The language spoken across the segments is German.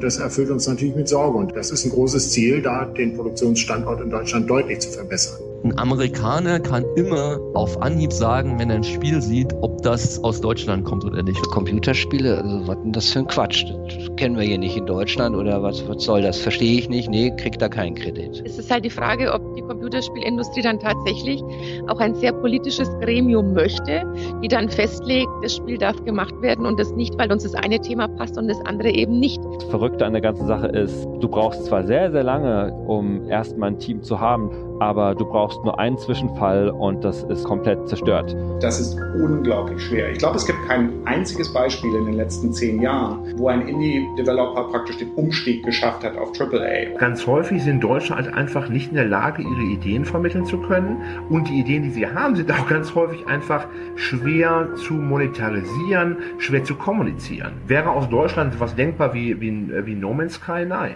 Das erfüllt uns natürlich mit Sorge und das ist ein großes Ziel, da den Produktionsstandort in Deutschland deutlich zu verbessern. Ein Amerikaner kann immer auf Anhieb sagen, wenn er ein Spiel sieht, ob das aus Deutschland kommt oder nicht. Computerspiele, also was denn das für ein Quatsch? Das kennen wir hier nicht in Deutschland oder was, was soll das? Verstehe ich nicht. Nee, kriegt da keinen Kredit. Es ist halt die Frage, ob die Computerspielindustrie dann tatsächlich auch ein sehr politisches Gremium möchte, die dann festlegt, das Spiel darf gemacht werden und das nicht, weil uns das eine Thema passt und das andere eben nicht. Das Verrückte an der ganzen Sache ist, du brauchst zwar sehr, sehr lange, um erstmal ein Team zu haben, aber du brauchst nur einen Zwischenfall und das ist komplett zerstört. Das ist unglaublich schwer. Ich glaube, es gibt kein einziges Beispiel in den letzten zehn Jahren, wo ein Indie-Developer praktisch den Umstieg geschafft hat auf AAA. Ganz häufig sind Deutsche halt einfach nicht in der Lage, ihre Ideen vermitteln zu können und die Ideen, die sie haben, sind auch ganz häufig einfach schwer zu monetarisieren, schwer zu kommunizieren. Wäre aus Deutschland was denkbar wie, wie, wie No Man's Sky? Nein.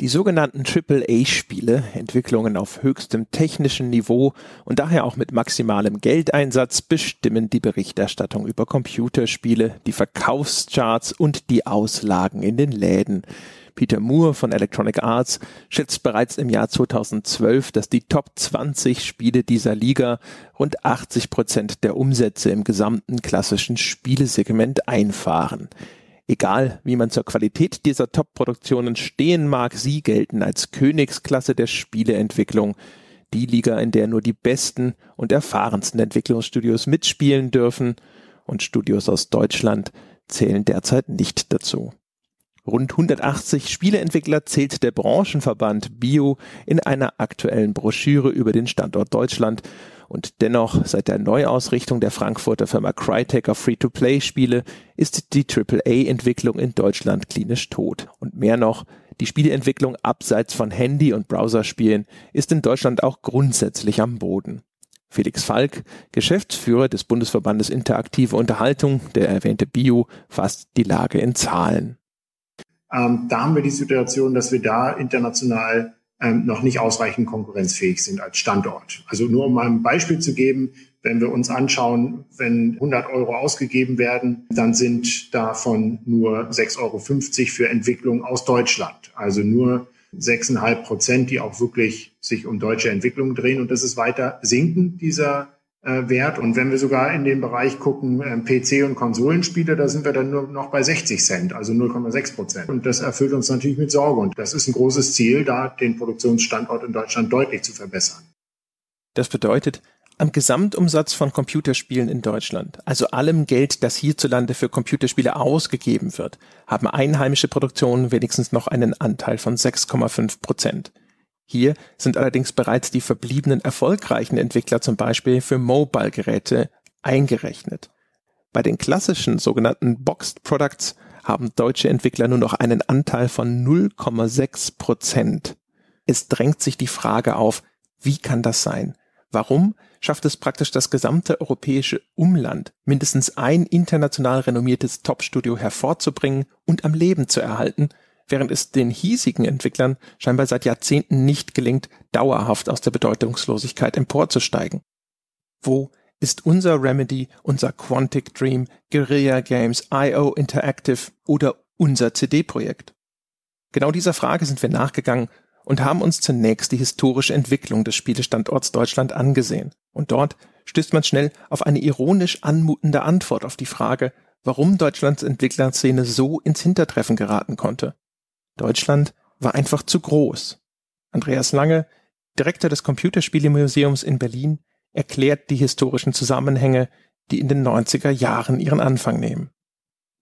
Die sogenannten AAA-Spiele, Entwicklungen auf höchstem technischen Niveau und daher auch mit maximalem Geldeinsatz, bestimmen die Berichterstattung über Computerspiele, die Verkaufscharts und die Auslagen in den Läden. Peter Moore von Electronic Arts schätzt bereits im Jahr 2012, dass die Top 20 Spiele dieser Liga rund 80 Prozent der Umsätze im gesamten klassischen Spielesegment einfahren. Egal, wie man zur Qualität dieser Top-Produktionen stehen mag, sie gelten als Königsklasse der Spieleentwicklung. Die Liga, in der nur die besten und erfahrensten Entwicklungsstudios mitspielen dürfen und Studios aus Deutschland zählen derzeit nicht dazu. Rund 180 Spieleentwickler zählt der Branchenverband Bio in einer aktuellen Broschüre über den Standort Deutschland und dennoch, seit der Neuausrichtung der Frankfurter Firma Crytek auf Free-to-Play-Spiele ist die AAA-Entwicklung in Deutschland klinisch tot. Und mehr noch, die Spieleentwicklung abseits von Handy- und Browserspielen ist in Deutschland auch grundsätzlich am Boden. Felix Falk, Geschäftsführer des Bundesverbandes Interaktive Unterhaltung, der erwähnte Bio, fasst die Lage in Zahlen. Ähm, da haben wir die Situation, dass wir da international ähm, noch nicht ausreichend konkurrenzfähig sind als Standort. Also nur um mal ein Beispiel zu geben, wenn wir uns anschauen, wenn 100 Euro ausgegeben werden, dann sind davon nur 6,50 Euro für Entwicklung aus Deutschland. Also nur 6,5 Prozent, die auch wirklich sich um deutsche Entwicklung drehen. Und das ist weiter sinken, dieser äh, Wert. Und wenn wir sogar in den Bereich gucken, äh, PC- und Konsolenspiele, da sind wir dann nur noch bei 60 Cent, also 0,6 Prozent. Und das erfüllt uns natürlich mit Sorge. Und das ist ein großes Ziel, da den Produktionsstandort in Deutschland deutlich zu verbessern. Das bedeutet, am Gesamtumsatz von Computerspielen in Deutschland, also allem Geld, das hierzulande für Computerspiele ausgegeben wird, haben einheimische Produktionen wenigstens noch einen Anteil von 6,5 Prozent. Hier sind allerdings bereits die verbliebenen erfolgreichen Entwickler zum Beispiel für Mobile-Geräte eingerechnet. Bei den klassischen sogenannten Boxed Products haben deutsche Entwickler nur noch einen Anteil von 0,6 Prozent. Es drängt sich die Frage auf, wie kann das sein? Warum schafft es praktisch das gesamte europäische Umland, mindestens ein international renommiertes Top-Studio hervorzubringen und am Leben zu erhalten, während es den hiesigen Entwicklern scheinbar seit Jahrzehnten nicht gelingt, dauerhaft aus der Bedeutungslosigkeit emporzusteigen. Wo ist unser Remedy, unser Quantic Dream, Guerilla Games, IO Interactive oder unser CD-Projekt? Genau dieser Frage sind wir nachgegangen und haben uns zunächst die historische Entwicklung des Spielestandorts Deutschland angesehen. Und dort stößt man schnell auf eine ironisch anmutende Antwort auf die Frage, warum Deutschlands Entwicklerszene so ins Hintertreffen geraten konnte. Deutschland war einfach zu groß. Andreas Lange, Direktor des Computerspielemuseums in Berlin, erklärt die historischen Zusammenhänge, die in den 90er Jahren ihren Anfang nehmen.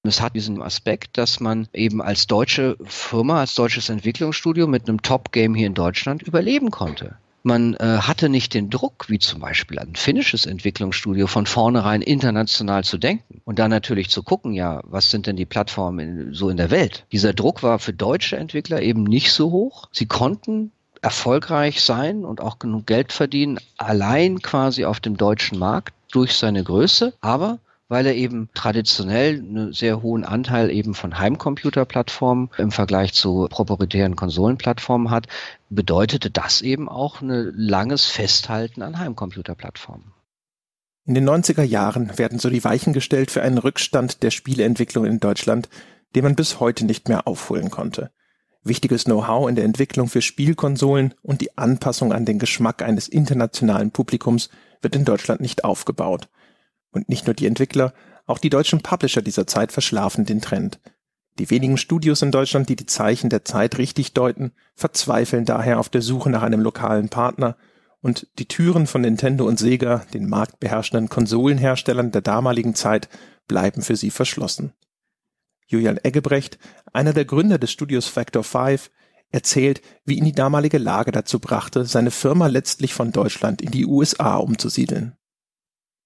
Es hat diesen Aspekt, dass man eben als deutsche Firma, als deutsches Entwicklungsstudio mit einem Top-Game hier in Deutschland überleben konnte. Man äh, hatte nicht den Druck, wie zum Beispiel ein finnisches Entwicklungsstudio, von vornherein international zu denken und dann natürlich zu gucken, ja, was sind denn die Plattformen in, so in der Welt. Dieser Druck war für deutsche Entwickler eben nicht so hoch. Sie konnten erfolgreich sein und auch genug Geld verdienen, allein quasi auf dem deutschen Markt durch seine Größe, aber weil er eben traditionell einen sehr hohen Anteil eben von Heimcomputerplattformen im Vergleich zu proprietären Konsolenplattformen hat, bedeutete das eben auch ein langes Festhalten an Heimcomputerplattformen. In den 90er Jahren werden so die Weichen gestellt für einen Rückstand der Spieleentwicklung in Deutschland, den man bis heute nicht mehr aufholen konnte. Wichtiges Know-how in der Entwicklung für Spielkonsolen und die Anpassung an den Geschmack eines internationalen Publikums wird in Deutschland nicht aufgebaut. Und nicht nur die Entwickler, auch die deutschen Publisher dieser Zeit verschlafen den Trend. Die wenigen Studios in Deutschland, die die Zeichen der Zeit richtig deuten, verzweifeln daher auf der Suche nach einem lokalen Partner und die Türen von Nintendo und Sega, den marktbeherrschenden Konsolenherstellern der damaligen Zeit, bleiben für sie verschlossen. Julian Eggebrecht, einer der Gründer des Studios Factor 5, erzählt, wie ihn die damalige Lage dazu brachte, seine Firma letztlich von Deutschland in die USA umzusiedeln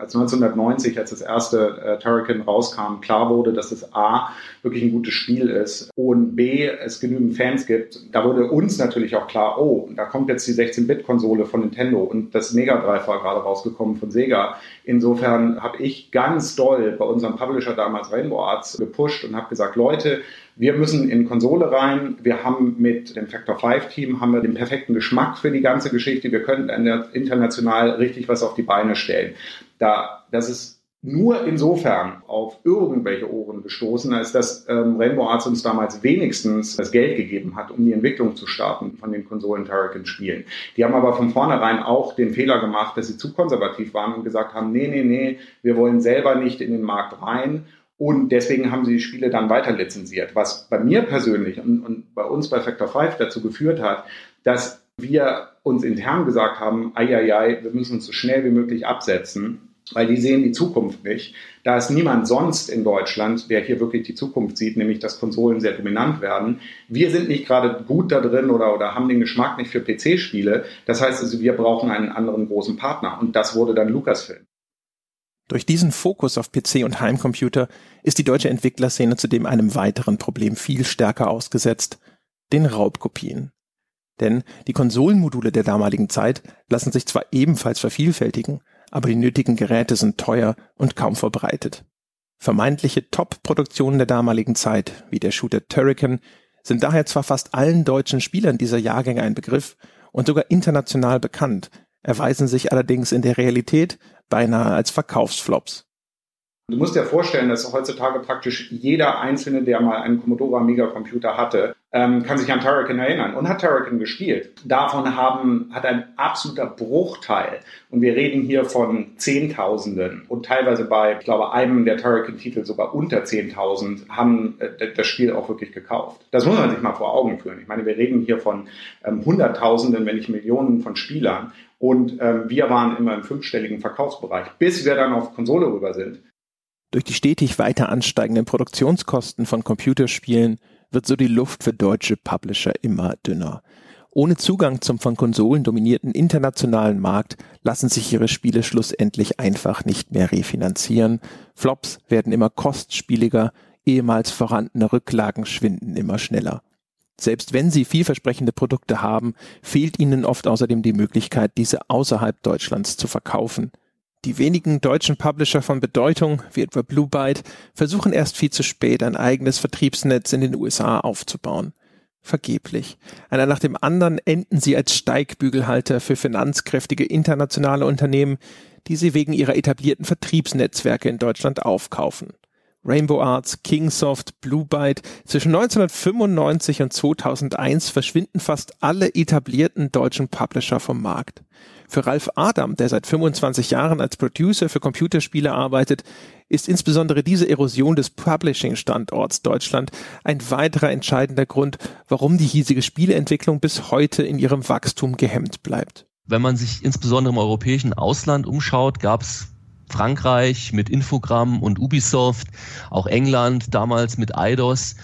als 1990, als das erste äh, Turrican rauskam, klar wurde, dass es A, wirklich ein gutes Spiel ist und B, es genügend Fans gibt, da wurde uns natürlich auch klar, oh, da kommt jetzt die 16-Bit-Konsole von Nintendo und das Mega Drive war gerade rausgekommen von Sega. Insofern habe ich ganz doll bei unserem Publisher damals Rainbow Arts gepusht und habe gesagt, Leute, wir müssen in Konsole rein. Wir haben mit dem Factor 5 Team haben wir den perfekten Geschmack für die ganze Geschichte. Wir können international richtig was auf die Beine stellen. Da, das ist nur insofern auf irgendwelche Ohren gestoßen, als dass ähm, Rainbow Arts uns damals wenigstens das Geld gegeben hat, um die Entwicklung zu starten von den Konsolen Turrican Spielen. Die haben aber von vornherein auch den Fehler gemacht, dass sie zu konservativ waren und gesagt haben, nee, nee, nee, wir wollen selber nicht in den Markt rein. Und deswegen haben sie die Spiele dann weiter lizenziert, was bei mir persönlich und, und bei uns bei Factor 5 dazu geführt hat, dass wir uns intern gesagt haben, ai, ai, ai, wir müssen uns so schnell wie möglich absetzen, weil die sehen die Zukunft nicht. Da ist niemand sonst in Deutschland, der hier wirklich die Zukunft sieht, nämlich dass Konsolen sehr dominant werden. Wir sind nicht gerade gut da drin oder, oder haben den Geschmack nicht für PC-Spiele. Das heißt also, wir brauchen einen anderen großen Partner. Und das wurde dann Lucasfilm. Durch diesen Fokus auf PC und Heimcomputer ist die deutsche Entwicklerszene zudem einem weiteren Problem viel stärker ausgesetzt, den Raubkopien. Denn die Konsolenmodule der damaligen Zeit lassen sich zwar ebenfalls vervielfältigen, aber die nötigen Geräte sind teuer und kaum verbreitet. Vermeintliche Top-Produktionen der damaligen Zeit, wie der Shooter Turrican, sind daher zwar fast allen deutschen Spielern dieser Jahrgänge ein Begriff und sogar international bekannt, erweisen sich allerdings in der Realität beinahe als Verkaufsflops. Du musst dir vorstellen, dass heutzutage praktisch jeder Einzelne, der mal einen Commodore Amiga Computer hatte, ähm, kann sich an Turrican erinnern und hat Turrican gespielt. Davon haben, hat ein absoluter Bruchteil, und wir reden hier von Zehntausenden und teilweise bei, ich glaube, einem der Turrican-Titel sogar unter 10.000, haben äh, das Spiel auch wirklich gekauft. Das muss man sich mal vor Augen führen. Ich meine, wir reden hier von ähm, Hunderttausenden, wenn nicht Millionen von Spielern. Und ähm, wir waren immer im fünfstelligen Verkaufsbereich, bis wir dann auf Konsole rüber sind. Durch die stetig weiter ansteigenden Produktionskosten von Computerspielen wird so die Luft für deutsche Publisher immer dünner. Ohne Zugang zum von Konsolen dominierten internationalen Markt lassen sich ihre Spiele schlussendlich einfach nicht mehr refinanzieren. Flops werden immer kostspieliger, ehemals vorhandene Rücklagen schwinden immer schneller. Selbst wenn sie vielversprechende Produkte haben, fehlt ihnen oft außerdem die Möglichkeit, diese außerhalb Deutschlands zu verkaufen. Die wenigen deutschen Publisher von Bedeutung, wie etwa Blue Byte, versuchen erst viel zu spät ein eigenes Vertriebsnetz in den USA aufzubauen. Vergeblich. Einer nach dem anderen enden sie als Steigbügelhalter für finanzkräftige internationale Unternehmen, die sie wegen ihrer etablierten Vertriebsnetzwerke in Deutschland aufkaufen. Rainbow Arts, Kingsoft, Blue Byte. Zwischen 1995 und 2001 verschwinden fast alle etablierten deutschen Publisher vom Markt. Für Ralf Adam, der seit 25 Jahren als Producer für Computerspiele arbeitet, ist insbesondere diese Erosion des Publishing-Standorts Deutschland ein weiterer entscheidender Grund, warum die hiesige Spieleentwicklung bis heute in ihrem Wachstum gehemmt bleibt. Wenn man sich insbesondere im europäischen Ausland umschaut, gab es Frankreich mit Infogramm und Ubisoft, auch England damals mit Eidos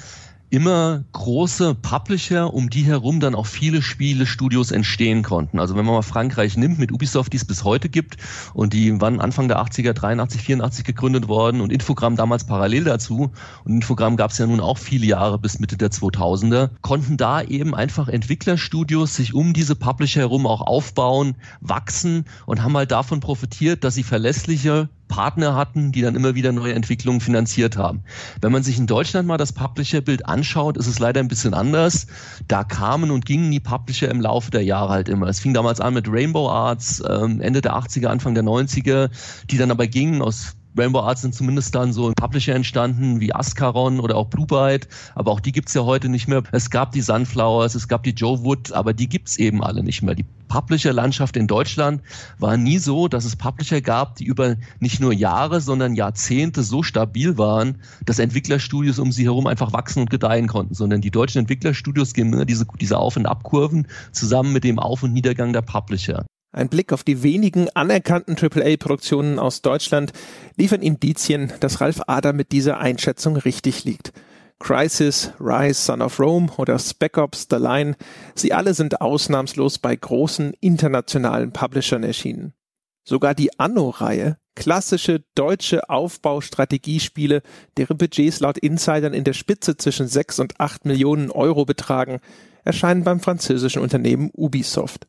immer große Publisher, um die herum dann auch viele Spielestudios entstehen konnten. Also wenn man mal Frankreich nimmt, mit Ubisoft, die es bis heute gibt, und die waren Anfang der 80er, 83, 84 gegründet worden und Infogramm damals parallel dazu, und Infogramm gab es ja nun auch viele Jahre bis Mitte der 2000er, konnten da eben einfach Entwicklerstudios sich um diese Publisher herum auch aufbauen, wachsen und haben halt davon profitiert, dass sie verlässliche Partner hatten, die dann immer wieder neue Entwicklungen finanziert haben. Wenn man sich in Deutschland mal das Publisher-Bild anschaut, ist es leider ein bisschen anders. Da kamen und gingen die Publisher im Laufe der Jahre halt immer. Es fing damals an mit Rainbow Arts, ähm, Ende der 80er, Anfang der 90er, die dann aber gingen aus Rainbow Arts sind zumindest dann so Publisher entstanden wie Ascaron oder auch Blue Byte, aber auch die gibt's ja heute nicht mehr. Es gab die Sunflowers, es gab die Joe Wood, aber die gibt's eben alle nicht mehr. Die Publisher-Landschaft in Deutschland war nie so, dass es Publisher gab, die über nicht nur Jahre, sondern Jahrzehnte so stabil waren, dass Entwicklerstudios um sie herum einfach wachsen und gedeihen konnten, sondern die deutschen Entwicklerstudios gehen immer diese, diese Auf- und Abkurven zusammen mit dem Auf- und Niedergang der Publisher. Ein Blick auf die wenigen anerkannten AAA-Produktionen aus Deutschland liefern Indizien, dass Ralf Ader mit dieser Einschätzung richtig liegt. Crisis, Rise, Son of Rome oder Spec Ops, The Line, sie alle sind ausnahmslos bei großen internationalen Publishern erschienen. Sogar die Anno-Reihe, klassische deutsche Aufbaustrategiespiele, deren Budgets laut Insidern in der Spitze zwischen 6 und 8 Millionen Euro betragen, erscheinen beim französischen Unternehmen Ubisoft.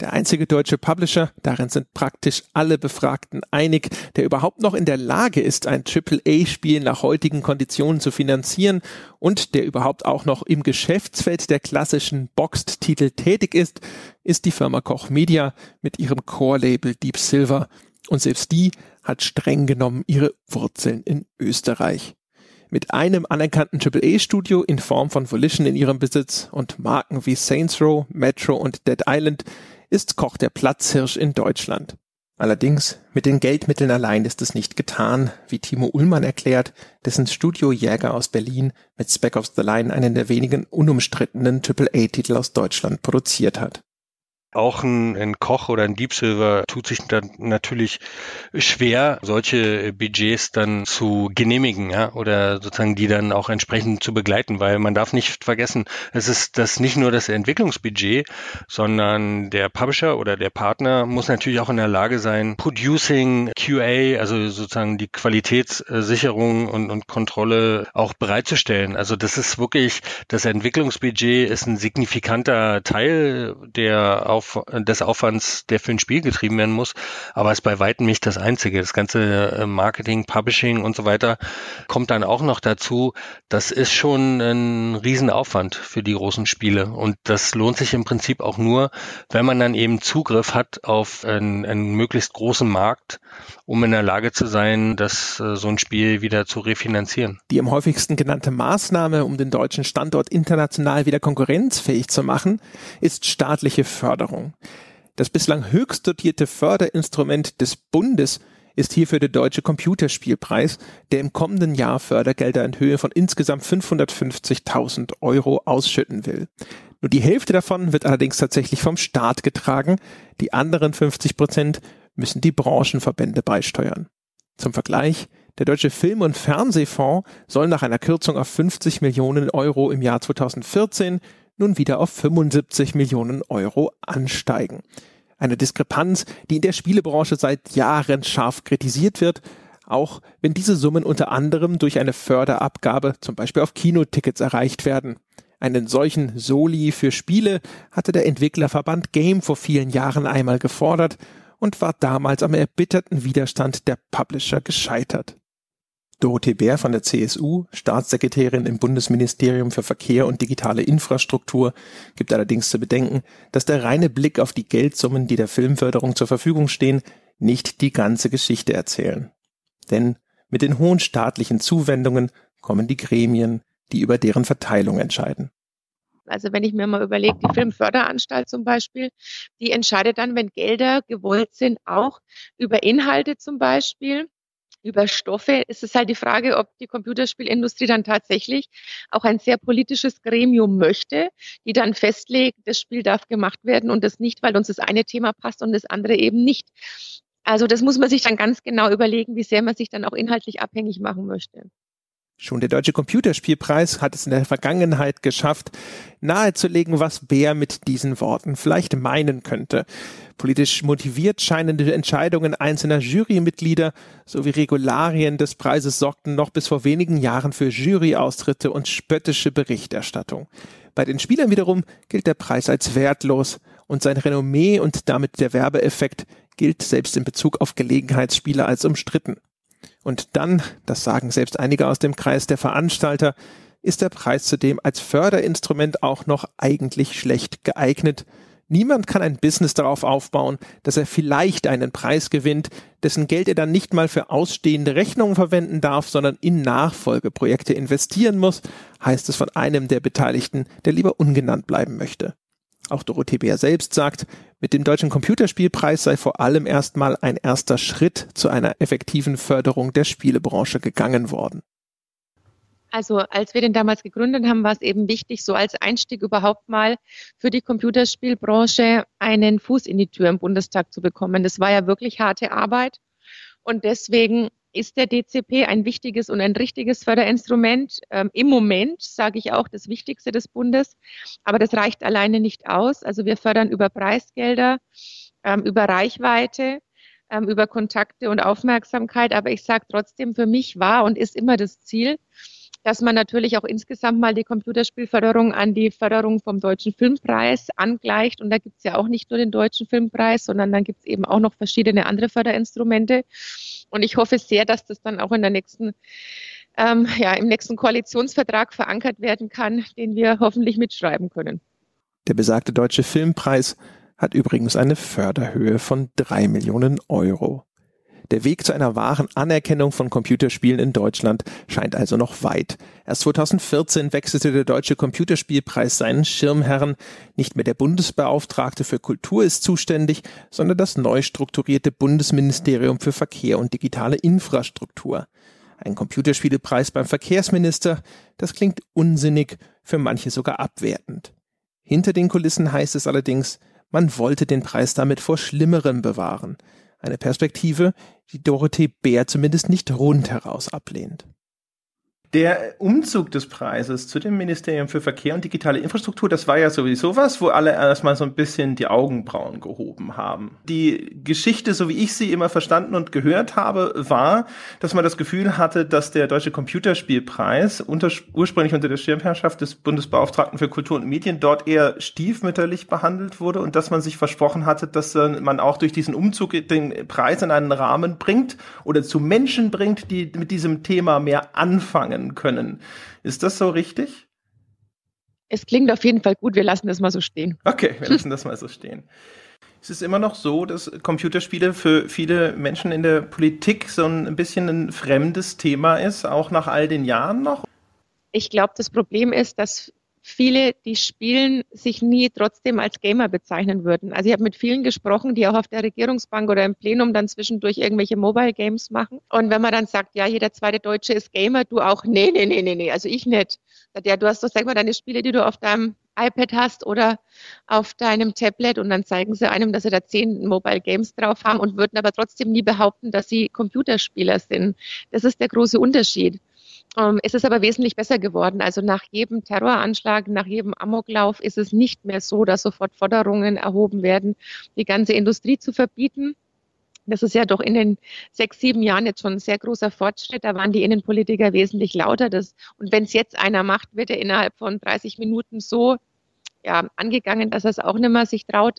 Der einzige deutsche Publisher, darin sind praktisch alle Befragten einig, der überhaupt noch in der Lage ist, ein AAA-Spiel nach heutigen Konditionen zu finanzieren und der überhaupt auch noch im Geschäftsfeld der klassischen Boxed-Titel tätig ist, ist die Firma Koch Media mit ihrem Core-Label Deep Silver. Und selbst die hat streng genommen ihre Wurzeln in Österreich. Mit einem anerkannten AAA-Studio in Form von Volition in ihrem Besitz und Marken wie Saints Row, Metro und Dead Island ist Koch der Platzhirsch in Deutschland. Allerdings, mit den Geldmitteln allein ist es nicht getan, wie Timo Ullmann erklärt, dessen Studio Jäger aus Berlin mit Spec of the Line einen der wenigen unumstrittenen AAA-Titel aus Deutschland produziert hat. Auch ein, ein, Koch oder ein Deep Silver tut sich dann natürlich schwer, solche Budgets dann zu genehmigen, ja, oder sozusagen die dann auch entsprechend zu begleiten, weil man darf nicht vergessen, es ist das nicht nur das Entwicklungsbudget, sondern der Publisher oder der Partner muss natürlich auch in der Lage sein, Producing, QA, also sozusagen die Qualitätssicherung und, und Kontrolle auch bereitzustellen. Also das ist wirklich, das Entwicklungsbudget ist ein signifikanter Teil der auf, des Aufwands, der für ein Spiel getrieben werden muss. Aber es ist bei weitem nicht das Einzige. Das ganze äh, Marketing, Publishing und so weiter kommt dann auch noch dazu. Das ist schon ein Riesenaufwand für die großen Spiele. Und das lohnt sich im Prinzip auch nur, wenn man dann eben Zugriff hat auf einen, einen möglichst großen Markt, um in der Lage zu sein, das äh, so ein Spiel wieder zu refinanzieren. Die am häufigsten genannte Maßnahme, um den deutschen Standort international wieder konkurrenzfähig zu machen, ist staatliche Förderung. Förderung. Das bislang höchst dotierte Förderinstrument des Bundes ist hierfür der Deutsche Computerspielpreis, der im kommenden Jahr Fördergelder in Höhe von insgesamt 550.000 Euro ausschütten will. Nur die Hälfte davon wird allerdings tatsächlich vom Staat getragen, die anderen 50 Prozent müssen die Branchenverbände beisteuern. Zum Vergleich, der Deutsche Film- und Fernsehfonds soll nach einer Kürzung auf 50 Millionen Euro im Jahr 2014 nun wieder auf 75 Millionen Euro ansteigen. Eine Diskrepanz, die in der Spielebranche seit Jahren scharf kritisiert wird, auch wenn diese Summen unter anderem durch eine Förderabgabe zum Beispiel auf Kinotickets erreicht werden. Einen solchen Soli für Spiele hatte der Entwicklerverband Game vor vielen Jahren einmal gefordert und war damals am erbitterten Widerstand der Publisher gescheitert. Dorothee Bär von der CSU, Staatssekretärin im Bundesministerium für Verkehr und digitale Infrastruktur, gibt allerdings zu bedenken, dass der reine Blick auf die Geldsummen, die der Filmförderung zur Verfügung stehen, nicht die ganze Geschichte erzählen. Denn mit den hohen staatlichen Zuwendungen kommen die Gremien, die über deren Verteilung entscheiden. Also wenn ich mir mal überlege, die Filmförderanstalt zum Beispiel, die entscheidet dann, wenn Gelder gewollt sind, auch über Inhalte zum Beispiel über Stoffe ist es halt die Frage, ob die Computerspielindustrie dann tatsächlich auch ein sehr politisches Gremium möchte, die dann festlegt, das Spiel darf gemacht werden und das nicht, weil uns das eine Thema passt und das andere eben nicht. Also das muss man sich dann ganz genau überlegen, wie sehr man sich dann auch inhaltlich abhängig machen möchte. Schon der Deutsche Computerspielpreis hat es in der Vergangenheit geschafft, nahezulegen, was Bär mit diesen Worten vielleicht meinen könnte. Politisch motiviert scheinende Entscheidungen einzelner Jurymitglieder sowie Regularien des Preises sorgten noch bis vor wenigen Jahren für Juryaustritte und spöttische Berichterstattung. Bei den Spielern wiederum gilt der Preis als wertlos und sein Renommee und damit der Werbeeffekt gilt selbst in Bezug auf Gelegenheitsspieler als umstritten. Und dann, das sagen selbst einige aus dem Kreis der Veranstalter, ist der Preis zudem als Förderinstrument auch noch eigentlich schlecht geeignet. Niemand kann ein Business darauf aufbauen, dass er vielleicht einen Preis gewinnt, dessen Geld er dann nicht mal für ausstehende Rechnungen verwenden darf, sondern in Nachfolgeprojekte investieren muss, heißt es von einem der Beteiligten, der lieber ungenannt bleiben möchte. Auch Dorothee Bär selbst sagt, mit dem Deutschen Computerspielpreis sei vor allem erstmal ein erster Schritt zu einer effektiven Förderung der Spielebranche gegangen worden. Also als wir den damals gegründet haben, war es eben wichtig, so als Einstieg überhaupt mal für die Computerspielbranche einen Fuß in die Tür im Bundestag zu bekommen. Das war ja wirklich harte Arbeit. Und deswegen ist der DCP ein wichtiges und ein richtiges Förderinstrument. Ähm, Im Moment sage ich auch das Wichtigste des Bundes. Aber das reicht alleine nicht aus. Also wir fördern über Preisgelder, ähm, über Reichweite, ähm, über Kontakte und Aufmerksamkeit. Aber ich sage trotzdem, für mich war und ist immer das Ziel, dass man natürlich auch insgesamt mal die Computerspielförderung an die Förderung vom Deutschen Filmpreis angleicht. Und da gibt es ja auch nicht nur den Deutschen Filmpreis, sondern dann gibt es eben auch noch verschiedene andere Förderinstrumente. Und ich hoffe sehr, dass das dann auch in der nächsten ähm, ja, im nächsten Koalitionsvertrag verankert werden kann, den wir hoffentlich mitschreiben können. Der besagte Deutsche Filmpreis hat übrigens eine Förderhöhe von drei Millionen Euro. Der Weg zu einer wahren Anerkennung von Computerspielen in Deutschland scheint also noch weit. Erst 2014 wechselte der Deutsche Computerspielpreis seinen Schirmherren. Nicht mehr der Bundesbeauftragte für Kultur ist zuständig, sondern das neu strukturierte Bundesministerium für Verkehr und digitale Infrastruktur. Ein Computerspielepreis beim Verkehrsminister, das klingt unsinnig, für manche sogar abwertend. Hinter den Kulissen heißt es allerdings, man wollte den Preis damit vor Schlimmerem bewahren. Eine Perspektive, die Dorothee Bär zumindest nicht rundheraus ablehnt. Der Umzug des Preises zu dem Ministerium für Verkehr und digitale Infrastruktur, das war ja sowieso was, wo alle erstmal so ein bisschen die Augenbrauen gehoben haben. Die Geschichte, so wie ich sie immer verstanden und gehört habe, war, dass man das Gefühl hatte, dass der Deutsche Computerspielpreis unter, ursprünglich unter der Schirmherrschaft des Bundesbeauftragten für Kultur und Medien dort eher stiefmütterlich behandelt wurde und dass man sich versprochen hatte, dass man auch durch diesen Umzug den Preis in einen Rahmen bringt oder zu Menschen bringt, die mit diesem Thema mehr anfangen lernen können. Ist das so richtig? Es klingt auf jeden Fall gut. Wir lassen das mal so stehen. Okay, wir lassen das mal so stehen. Es ist immer noch so, dass Computerspiele für viele Menschen in der Politik so ein bisschen ein fremdes Thema ist, auch nach all den Jahren noch. Ich glaube, das Problem ist, dass viele, die spielen, sich nie trotzdem als Gamer bezeichnen würden. Also ich habe mit vielen gesprochen, die auch auf der Regierungsbank oder im Plenum dann zwischendurch irgendwelche Mobile Games machen. Und wenn man dann sagt, ja, jeder zweite Deutsche ist Gamer, du auch, nee, nee, nee, nee, nee, also ich nicht. Ja, du hast doch, sag mal, deine Spiele, die du auf deinem iPad hast oder auf deinem Tablet und dann zeigen sie einem, dass sie da zehn Mobile Games drauf haben und würden aber trotzdem nie behaupten, dass sie Computerspieler sind. Das ist der große Unterschied. Ähm, es ist aber wesentlich besser geworden. Also nach jedem Terroranschlag, nach jedem Amoklauf ist es nicht mehr so, dass sofort Forderungen erhoben werden, die ganze Industrie zu verbieten. Das ist ja doch in den sechs, sieben Jahren jetzt schon ein sehr großer Fortschritt. Da waren die Innenpolitiker wesentlich lauter. Das, und wenn es jetzt einer macht, wird er innerhalb von 30 Minuten so ja, angegangen, dass er es auch nicht mehr sich traut,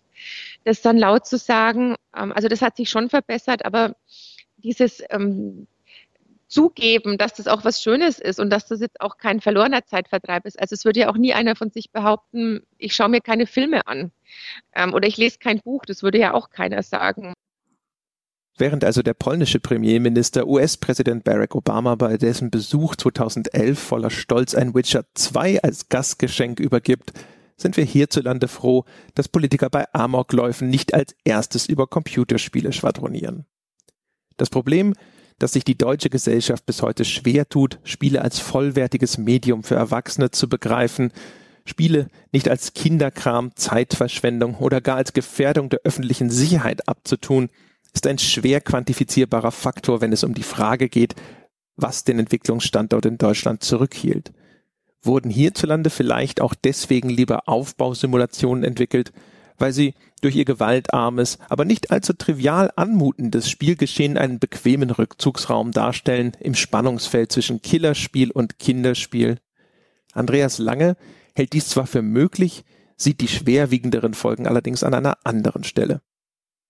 das dann laut zu sagen. Ähm, also das hat sich schon verbessert, aber dieses ähm, zugeben, dass das auch was Schönes ist und dass das jetzt auch kein verlorener Zeitvertreib ist. Also es würde ja auch nie einer von sich behaupten, ich schaue mir keine Filme an ähm, oder ich lese kein Buch. Das würde ja auch keiner sagen. Während also der polnische Premierminister US-Präsident Barack Obama bei dessen Besuch 2011 voller Stolz ein Witcher 2 als Gastgeschenk übergibt, sind wir hierzulande froh, dass Politiker bei Amokläufen nicht als erstes über Computerspiele schwadronieren. Das Problem dass sich die deutsche Gesellschaft bis heute schwer tut, Spiele als vollwertiges Medium für Erwachsene zu begreifen, Spiele nicht als Kinderkram, Zeitverschwendung oder gar als Gefährdung der öffentlichen Sicherheit abzutun, ist ein schwer quantifizierbarer Faktor, wenn es um die Frage geht, was den Entwicklungsstandort in Deutschland zurückhielt. Wurden hierzulande vielleicht auch deswegen lieber Aufbausimulationen entwickelt, weil sie durch ihr gewaltarmes, aber nicht allzu trivial anmutendes Spielgeschehen einen bequemen Rückzugsraum darstellen im Spannungsfeld zwischen Killerspiel und Kinderspiel. Andreas Lange hält dies zwar für möglich, sieht die schwerwiegenderen Folgen allerdings an einer anderen Stelle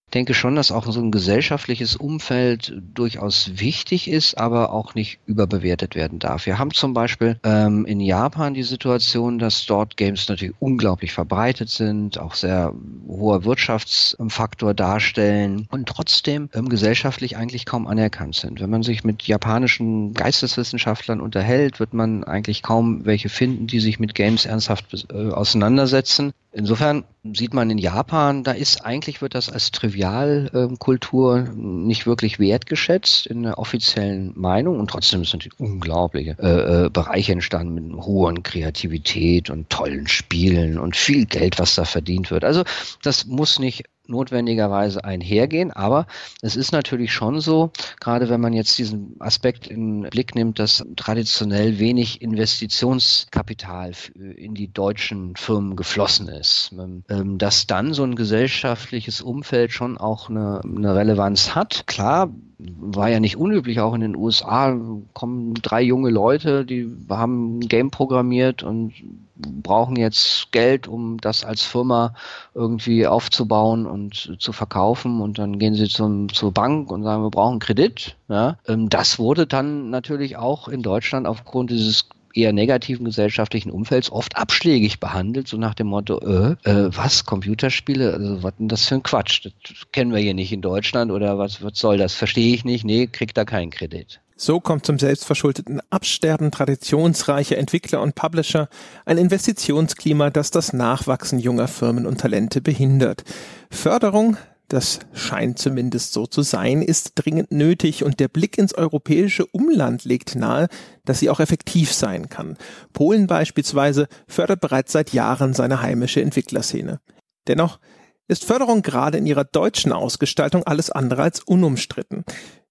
denke schon, dass auch so ein gesellschaftliches Umfeld durchaus wichtig ist, aber auch nicht überbewertet werden darf. Wir haben zum Beispiel ähm, in Japan die Situation, dass dort Games natürlich unglaublich verbreitet sind, auch sehr hoher Wirtschaftsfaktor darstellen und trotzdem ähm, gesellschaftlich eigentlich kaum anerkannt sind. Wenn man sich mit japanischen Geisteswissenschaftlern unterhält, wird man eigentlich kaum welche finden, die sich mit Games ernsthaft äh, auseinandersetzen. Insofern sieht man in Japan, da ist eigentlich wird das als Trivialkultur äh, nicht wirklich wertgeschätzt in der offiziellen Meinung und trotzdem sind unglaubliche äh, äh, Bereiche entstanden mit hohen Kreativität und tollen Spielen und viel Geld, was da verdient wird. Also das muss nicht notwendigerweise einhergehen. Aber es ist natürlich schon so, gerade wenn man jetzt diesen Aspekt in Blick nimmt, dass traditionell wenig Investitionskapital in die deutschen Firmen geflossen ist, ähm, dass dann so ein gesellschaftliches Umfeld schon auch eine, eine Relevanz hat. Klar, war ja nicht unüblich, auch in den USA kommen drei junge Leute, die haben ein Game programmiert und brauchen jetzt Geld, um das als Firma irgendwie aufzubauen und zu verkaufen und dann gehen sie zum, zur Bank und sagen, wir brauchen Kredit. Ja. Ähm, das wurde dann natürlich auch in Deutschland aufgrund dieses eher negativen gesellschaftlichen Umfelds oft abschlägig behandelt, so nach dem Motto, äh, äh, was, Computerspiele, also was denn das für ein Quatsch, das kennen wir hier nicht in Deutschland oder was, was soll das, verstehe ich nicht, nee, kriegt da keinen Kredit. So kommt zum selbstverschuldeten Absterben traditionsreicher Entwickler und Publisher ein Investitionsklima, das das Nachwachsen junger Firmen und Talente behindert. Förderung das scheint zumindest so zu sein, ist dringend nötig und der Blick ins europäische Umland legt nahe, dass sie auch effektiv sein kann. Polen beispielsweise fördert bereits seit Jahren seine heimische Entwicklerszene. Dennoch ist Förderung gerade in ihrer deutschen Ausgestaltung alles andere als unumstritten.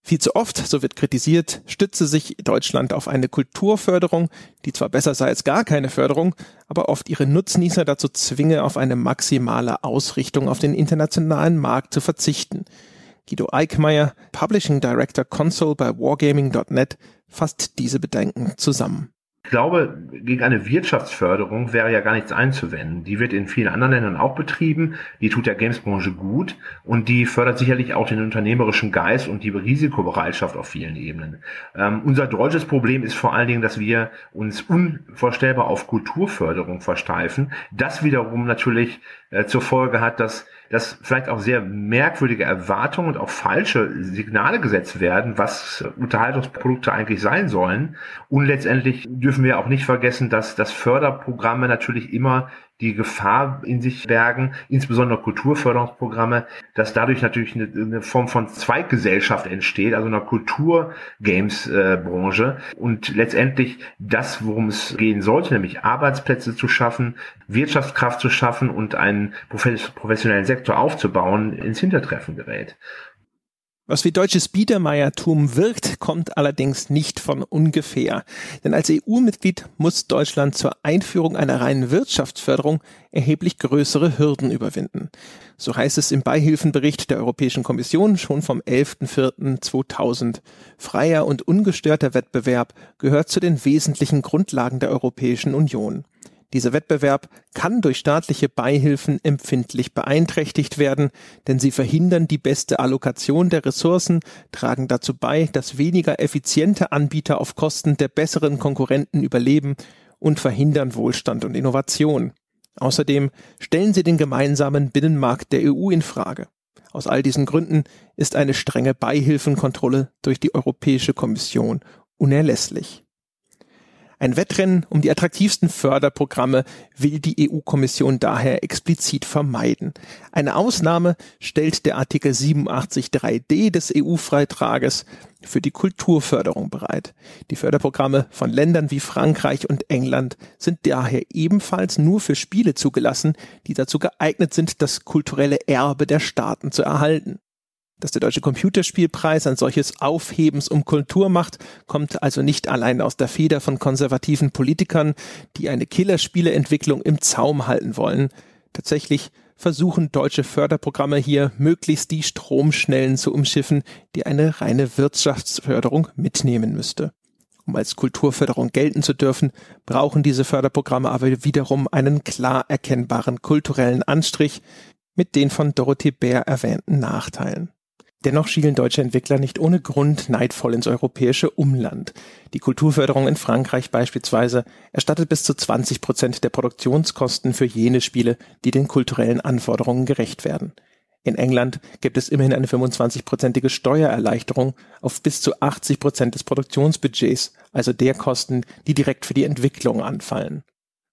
Viel zu oft, so wird kritisiert, stütze sich Deutschland auf eine Kulturförderung, die zwar besser sei als gar keine Förderung, aber oft ihre Nutznießer dazu zwinge, auf eine maximale Ausrichtung auf den internationalen Markt zu verzichten. Guido Eickmeyer, Publishing Director Console bei Wargaming.net, fasst diese Bedenken zusammen. Ich glaube, gegen eine Wirtschaftsförderung wäre ja gar nichts einzuwenden. Die wird in vielen anderen Ländern auch betrieben. Die tut der Gamesbranche gut und die fördert sicherlich auch den unternehmerischen Geist und die Risikobereitschaft auf vielen Ebenen. Ähm, unser deutsches Problem ist vor allen Dingen, dass wir uns unvorstellbar auf Kulturförderung versteifen. Das wiederum natürlich äh, zur Folge hat, dass dass vielleicht auch sehr merkwürdige Erwartungen und auch falsche Signale gesetzt werden, was Unterhaltungsprodukte eigentlich sein sollen. Und letztendlich dürfen wir auch nicht vergessen, dass, dass Förderprogramme natürlich immer die Gefahr in sich bergen, insbesondere Kulturförderungsprogramme, dass dadurch natürlich eine, eine Form von Zweiggesellschaft entsteht, also einer Kultur-Games-Branche und letztendlich das, worum es gehen sollte, nämlich Arbeitsplätze zu schaffen, Wirtschaftskraft zu schaffen und einen professionellen Sektor aufzubauen, ins Hintertreffen gerät. Was wie deutsches Biedermeiertum wirkt, kommt allerdings nicht von ungefähr. Denn als EU-Mitglied muss Deutschland zur Einführung einer reinen Wirtschaftsförderung erheblich größere Hürden überwinden. So heißt es im Beihilfenbericht der Europäischen Kommission schon vom 11.04.2000. Freier und ungestörter Wettbewerb gehört zu den wesentlichen Grundlagen der Europäischen Union. Dieser Wettbewerb kann durch staatliche Beihilfen empfindlich beeinträchtigt werden, denn sie verhindern die beste Allokation der Ressourcen, tragen dazu bei, dass weniger effiziente Anbieter auf Kosten der besseren Konkurrenten überleben und verhindern Wohlstand und Innovation. Außerdem stellen sie den gemeinsamen Binnenmarkt der EU in Frage. Aus all diesen Gründen ist eine strenge Beihilfenkontrolle durch die Europäische Kommission unerlässlich. Ein Wettrennen um die attraktivsten Förderprogramme will die EU-Kommission daher explizit vermeiden. Eine Ausnahme stellt der Artikel 87.3d des EU-Freitrages für die Kulturförderung bereit. Die Förderprogramme von Ländern wie Frankreich und England sind daher ebenfalls nur für Spiele zugelassen, die dazu geeignet sind, das kulturelle Erbe der Staaten zu erhalten. Dass der Deutsche Computerspielpreis ein solches Aufhebens um Kultur macht, kommt also nicht allein aus der Feder von konservativen Politikern, die eine Killerspieleentwicklung im Zaum halten wollen. Tatsächlich versuchen deutsche Förderprogramme hier möglichst die Stromschnellen zu umschiffen, die eine reine Wirtschaftsförderung mitnehmen müsste. Um als Kulturförderung gelten zu dürfen, brauchen diese Förderprogramme aber wiederum einen klar erkennbaren kulturellen Anstrich mit den von Dorothee Bär erwähnten Nachteilen. Dennoch schielen deutsche Entwickler nicht ohne Grund neidvoll ins europäische Umland. Die Kulturförderung in Frankreich beispielsweise erstattet bis zu 20 Prozent der Produktionskosten für jene Spiele, die den kulturellen Anforderungen gerecht werden. In England gibt es immerhin eine 25-prozentige Steuererleichterung auf bis zu 80 Prozent des Produktionsbudgets, also der Kosten, die direkt für die Entwicklung anfallen.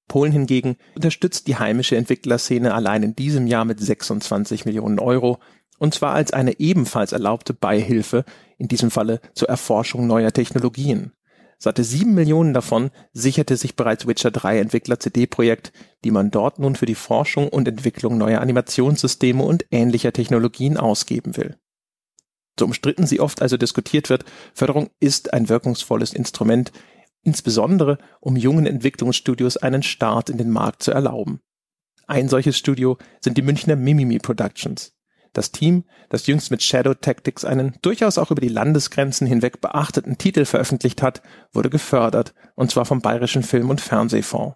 Polen hingegen unterstützt die heimische Entwicklerszene allein in diesem Jahr mit 26 Millionen Euro, und zwar als eine ebenfalls erlaubte Beihilfe, in diesem Falle zur Erforschung neuer Technologien. Satte sieben Millionen davon sicherte sich bereits Witcher 3 Entwickler CD-Projekt, die man dort nun für die Forschung und Entwicklung neuer Animationssysteme und ähnlicher Technologien ausgeben will. So umstritten sie oft also diskutiert wird, Förderung ist ein wirkungsvolles Instrument, insbesondere um jungen Entwicklungsstudios einen Start in den Markt zu erlauben. Ein solches Studio sind die Münchner Mimimi Productions. Das Team, das jüngst mit Shadow Tactics einen durchaus auch über die Landesgrenzen hinweg beachteten Titel veröffentlicht hat, wurde gefördert, und zwar vom Bayerischen Film- und Fernsehfonds.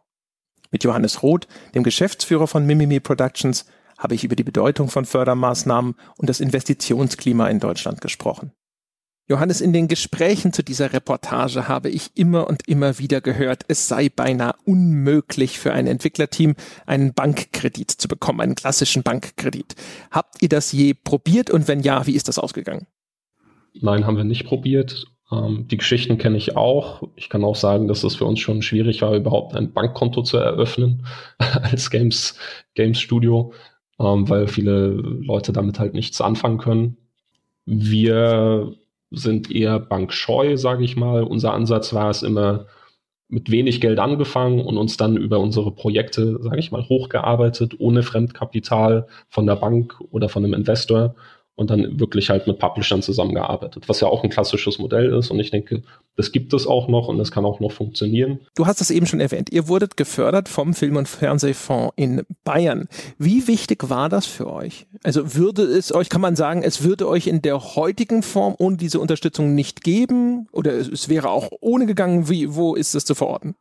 Mit Johannes Roth, dem Geschäftsführer von Mimimi Productions, habe ich über die Bedeutung von Fördermaßnahmen und das Investitionsklima in Deutschland gesprochen. Johannes, in den Gesprächen zu dieser Reportage habe ich immer und immer wieder gehört, es sei beinahe unmöglich für ein Entwicklerteam, einen Bankkredit zu bekommen, einen klassischen Bankkredit. Habt ihr das je probiert und wenn ja, wie ist das ausgegangen? Nein, haben wir nicht probiert. Ähm, die Geschichten kenne ich auch. Ich kann auch sagen, dass es für uns schon schwierig war, überhaupt ein Bankkonto zu eröffnen als Games, Games Studio, ähm, weil viele Leute damit halt nichts anfangen können. Wir sind eher bankscheu, sage ich mal. Unser Ansatz war es immer mit wenig Geld angefangen und uns dann über unsere Projekte, sage ich mal, hochgearbeitet, ohne Fremdkapital von der Bank oder von einem Investor und dann wirklich halt mit Publishern zusammengearbeitet, was ja auch ein klassisches Modell ist. Und ich denke, das gibt es auch noch und das kann auch noch funktionieren. Du hast es eben schon erwähnt. Ihr wurdet gefördert vom Film- und Fernsehfonds in Bayern. Wie wichtig war das für euch? Also würde es euch, kann man sagen, es würde euch in der heutigen Form ohne diese Unterstützung nicht geben? Oder es wäre auch ohne gegangen? Wie, wo ist es zu verorten?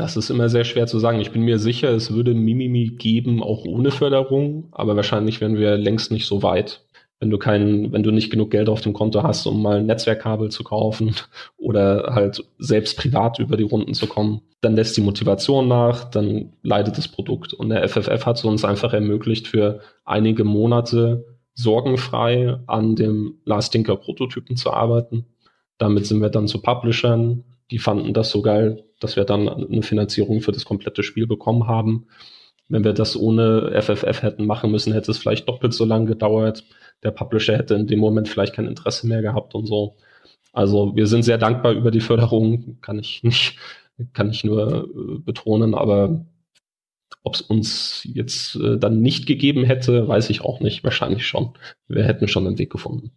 Das ist immer sehr schwer zu sagen. Ich bin mir sicher, es würde Mimimi geben, auch ohne Förderung, aber wahrscheinlich wären wir längst nicht so weit. Wenn du kein, wenn du nicht genug Geld auf dem Konto hast, um mal ein Netzwerkkabel zu kaufen oder halt selbst privat über die Runden zu kommen, dann lässt die Motivation nach, dann leidet das Produkt. Und der FFF hat es uns einfach ermöglicht, für einige Monate sorgenfrei an dem Last Tinker Prototypen zu arbeiten. Damit sind wir dann zu Publishern, die fanden das so geil, dass wir dann eine Finanzierung für das komplette Spiel bekommen haben. Wenn wir das ohne FFF hätten machen müssen, hätte es vielleicht doppelt so lange gedauert. Der Publisher hätte in dem Moment vielleicht kein Interesse mehr gehabt und so. Also wir sind sehr dankbar über die Förderung, kann ich nicht, kann ich nur äh, betonen, aber ob es uns jetzt äh, dann nicht gegeben hätte, weiß ich auch nicht. Wahrscheinlich schon. Wir hätten schon einen Weg gefunden.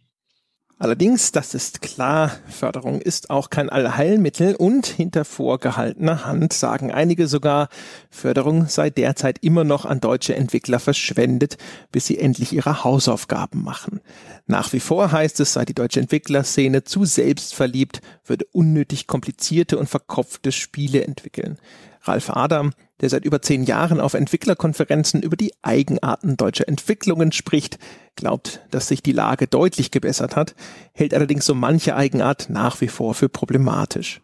Allerdings, das ist klar, Förderung ist auch kein Allheilmittel und hinter vorgehaltener Hand sagen einige sogar, Förderung sei derzeit immer noch an deutsche Entwickler verschwendet, bis sie endlich ihre Hausaufgaben machen. Nach wie vor heißt es, sei die deutsche Entwicklerszene zu selbstverliebt, würde unnötig komplizierte und verkopfte Spiele entwickeln. Ralf Adam, der seit über zehn Jahren auf Entwicklerkonferenzen über die Eigenarten deutscher Entwicklungen spricht, glaubt, dass sich die Lage deutlich gebessert hat, hält allerdings so manche Eigenart nach wie vor für problematisch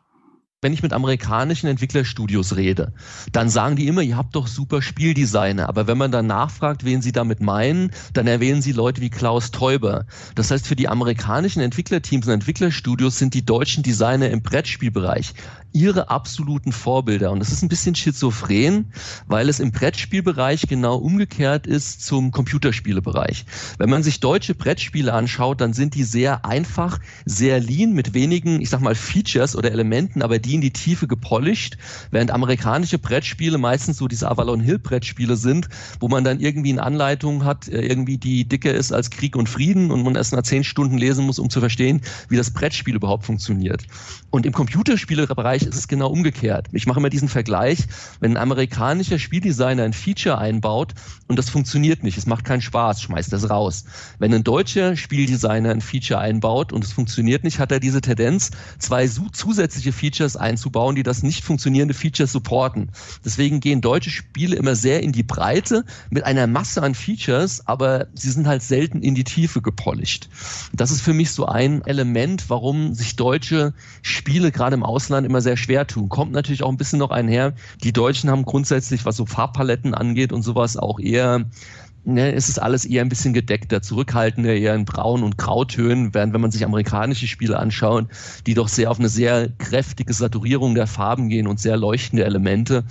wenn ich mit amerikanischen Entwicklerstudios rede, dann sagen die immer, ihr habt doch super Spieldesigner. Aber wenn man dann nachfragt, wen sie damit meinen, dann erwähnen sie Leute wie Klaus Teuber. Das heißt, für die amerikanischen Entwicklerteams und Entwicklerstudios sind die deutschen Designer im Brettspielbereich ihre absoluten Vorbilder. Und das ist ein bisschen schizophren, weil es im Brettspielbereich genau umgekehrt ist zum Computerspielebereich. Wenn man sich deutsche Brettspiele anschaut, dann sind die sehr einfach, sehr lean mit wenigen, ich sag mal, Features oder Elementen, aber die in die Tiefe gepolished, während amerikanische Brettspiele meistens so diese Avalon Hill Brettspiele sind, wo man dann irgendwie eine Anleitung hat, äh, irgendwie die dicker ist als Krieg und Frieden und man erst nach zehn Stunden lesen muss, um zu verstehen, wie das Brettspiel überhaupt funktioniert. Und im Computerspielebereich ist es genau umgekehrt. Ich mache immer diesen Vergleich, wenn ein amerikanischer Spieldesigner ein Feature einbaut und das funktioniert nicht, es macht keinen Spaß, schmeißt das raus. Wenn ein deutscher Spieldesigner ein Feature einbaut und es funktioniert nicht, hat er diese Tendenz, zwei zusätzliche Features einzubauen, die das nicht funktionierende Feature supporten. Deswegen gehen deutsche Spiele immer sehr in die Breite mit einer Masse an Features, aber sie sind halt selten in die Tiefe gepolished. Das ist für mich so ein Element, warum sich deutsche Spiele gerade im Ausland immer sehr schwer tun. Kommt natürlich auch ein bisschen noch einher. Die Deutschen haben grundsätzlich, was so Farbpaletten angeht und sowas, auch eher ne, ist es alles eher ein bisschen gedeckter, zurückhaltender, eher in Braun- und Grautönen, während wenn man sich amerikanische Spiele anschaut, die doch sehr auf eine sehr kräftige Saturierung der Farben gehen und sehr leuchtende Elemente.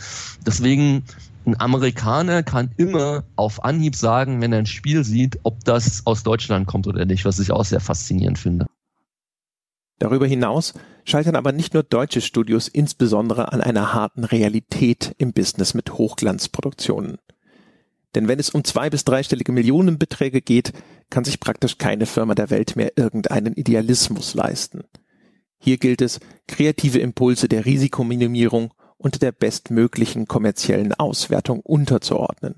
Deswegen ein Amerikaner kann immer auf Anhieb sagen, wenn er ein Spiel sieht, ob das aus Deutschland kommt oder nicht, was ich auch sehr faszinierend finde. Darüber hinaus scheitern aber nicht nur deutsche Studios insbesondere an einer harten Realität im Business mit Hochglanzproduktionen. Denn wenn es um zwei bis dreistellige Millionenbeträge geht, kann sich praktisch keine Firma der Welt mehr irgendeinen Idealismus leisten. Hier gilt es, kreative Impulse der Risikominimierung und der bestmöglichen kommerziellen Auswertung unterzuordnen.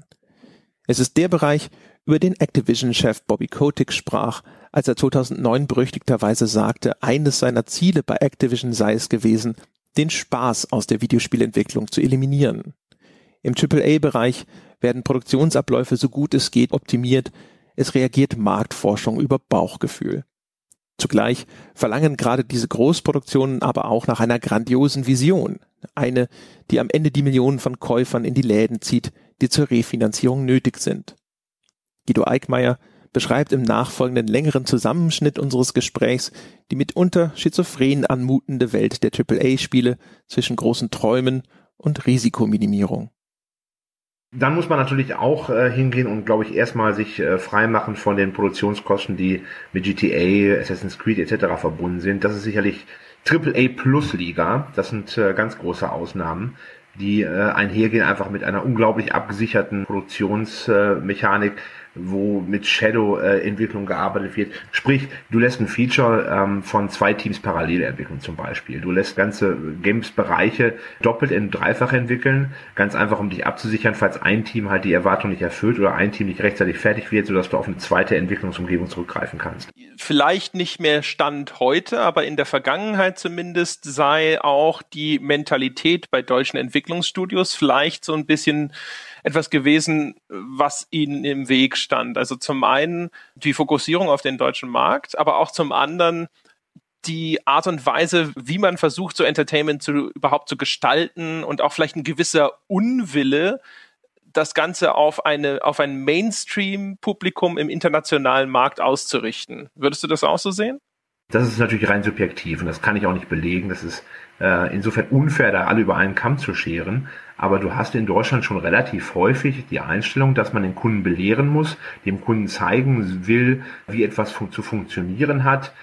Es ist der Bereich, über den Activision-Chef Bobby Kotick sprach, als er 2009 berüchtigterweise sagte, eines seiner Ziele bei Activision sei es gewesen, den Spaß aus der Videospielentwicklung zu eliminieren. Im AAA-Bereich werden Produktionsabläufe so gut es geht optimiert, es reagiert Marktforschung über Bauchgefühl. Zugleich verlangen gerade diese Großproduktionen aber auch nach einer grandiosen Vision, eine, die am Ende die Millionen von Käufern in die Läden zieht, die zur Refinanzierung nötig sind. Guido Eickmeier beschreibt im nachfolgenden längeren Zusammenschnitt unseres Gesprächs die mitunter schizophren anmutende Welt der AAA-Spiele zwischen großen Träumen und Risikominimierung. Dann muss man natürlich auch äh, hingehen und, glaube ich, erstmal sich äh, freimachen von den Produktionskosten, die mit GTA, Assassin's Creed etc. verbunden sind. Das ist sicherlich AAA Plus Liga. Das sind äh, ganz große Ausnahmen, die äh, einhergehen einfach mit einer unglaublich abgesicherten Produktionsmechanik. Äh, wo mit Shadow-Entwicklung gearbeitet wird. Sprich, du lässt ein Feature ähm, von zwei Teams parallel entwickeln zum Beispiel. Du lässt ganze Games-Bereiche doppelt in dreifach entwickeln, ganz einfach, um dich abzusichern, falls ein Team halt die Erwartung nicht erfüllt oder ein Team nicht rechtzeitig fertig wird, sodass du auf eine zweite Entwicklungsumgebung zurückgreifen kannst. Vielleicht nicht mehr Stand heute, aber in der Vergangenheit zumindest sei auch die Mentalität bei deutschen Entwicklungsstudios vielleicht so ein bisschen etwas gewesen, was ihnen im Weg stand. Also zum einen die Fokussierung auf den deutschen Markt, aber auch zum anderen die Art und Weise, wie man versucht, so Entertainment zu, überhaupt zu gestalten und auch vielleicht ein gewisser Unwille, das Ganze auf eine, auf ein Mainstream-Publikum im internationalen Markt auszurichten. Würdest du das auch so sehen? Das ist natürlich rein subjektiv und das kann ich auch nicht belegen. Das ist äh, insofern unfair, da alle über einen Kamm zu scheren. Aber du hast in Deutschland schon relativ häufig die Einstellung, dass man den Kunden belehren muss, dem Kunden zeigen will, wie etwas fun zu funktionieren hat,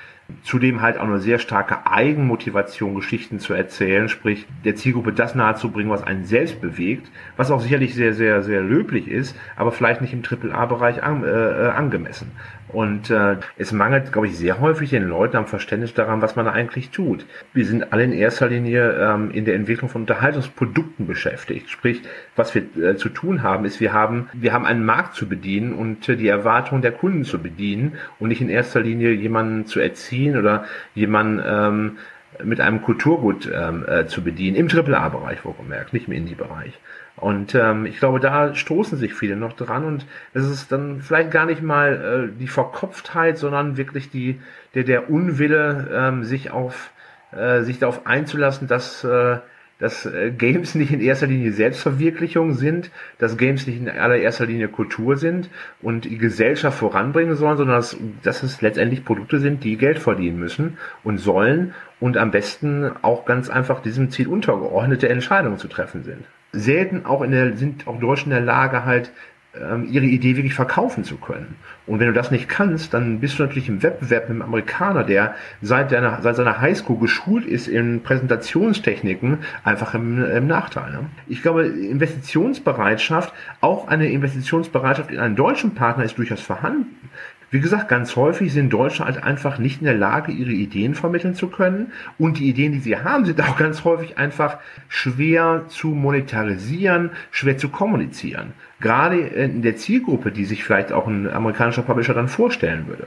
Zudem halt auch eine sehr starke Eigenmotivation, Geschichten zu erzählen, sprich der Zielgruppe das nahezubringen, was einen selbst bewegt, was auch sicherlich sehr, sehr, sehr löblich ist, aber vielleicht nicht im AAA-Bereich an, äh, äh, angemessen. Und äh, es mangelt, glaube ich, sehr häufig den Leuten am Verständnis daran, was man da eigentlich tut. Wir sind alle in erster Linie ähm, in der Entwicklung von Unterhaltungsprodukten beschäftigt. Sprich, was wir äh, zu tun haben, ist, wir haben, wir haben einen Markt zu bedienen und äh, die Erwartungen der Kunden zu bedienen und nicht in erster Linie jemanden zu erziehen oder jemanden ähm, mit einem Kulturgut ähm, äh, zu bedienen, im AAA-Bereich, wohlgemerkt, nicht im Indie-Bereich. Und ähm, ich glaube, da stoßen sich viele noch dran und es ist dann vielleicht gar nicht mal äh, die Verkopftheit, sondern wirklich die, der, der Unwille, ähm, sich auf äh, sich darauf einzulassen, dass äh, dass äh, Games nicht in erster Linie Selbstverwirklichung sind, dass Games nicht in allererster Linie Kultur sind und die Gesellschaft voranbringen sollen, sondern dass, dass es letztendlich Produkte sind, die Geld verdienen müssen und sollen und am besten auch ganz einfach diesem Ziel untergeordnete Entscheidungen zu treffen sind selten auch in der, sind auch Deutsche in der Lage halt ähm, ihre Idee wirklich verkaufen zu können. Und wenn du das nicht kannst, dann bist du natürlich im Wettbewerb mit einem Amerikaner, der seit, deiner, seit seiner Highschool geschult ist in Präsentationstechniken, einfach im, im Nachteil. Ne? Ich glaube, Investitionsbereitschaft, auch eine Investitionsbereitschaft in einen deutschen Partner ist durchaus vorhanden. Wie gesagt, ganz häufig sind Deutsche halt einfach nicht in der Lage, ihre Ideen vermitteln zu können. Und die Ideen, die sie haben, sind auch ganz häufig einfach schwer zu monetarisieren, schwer zu kommunizieren. Gerade in der Zielgruppe, die sich vielleicht auch ein amerikanischer Publisher dann vorstellen würde.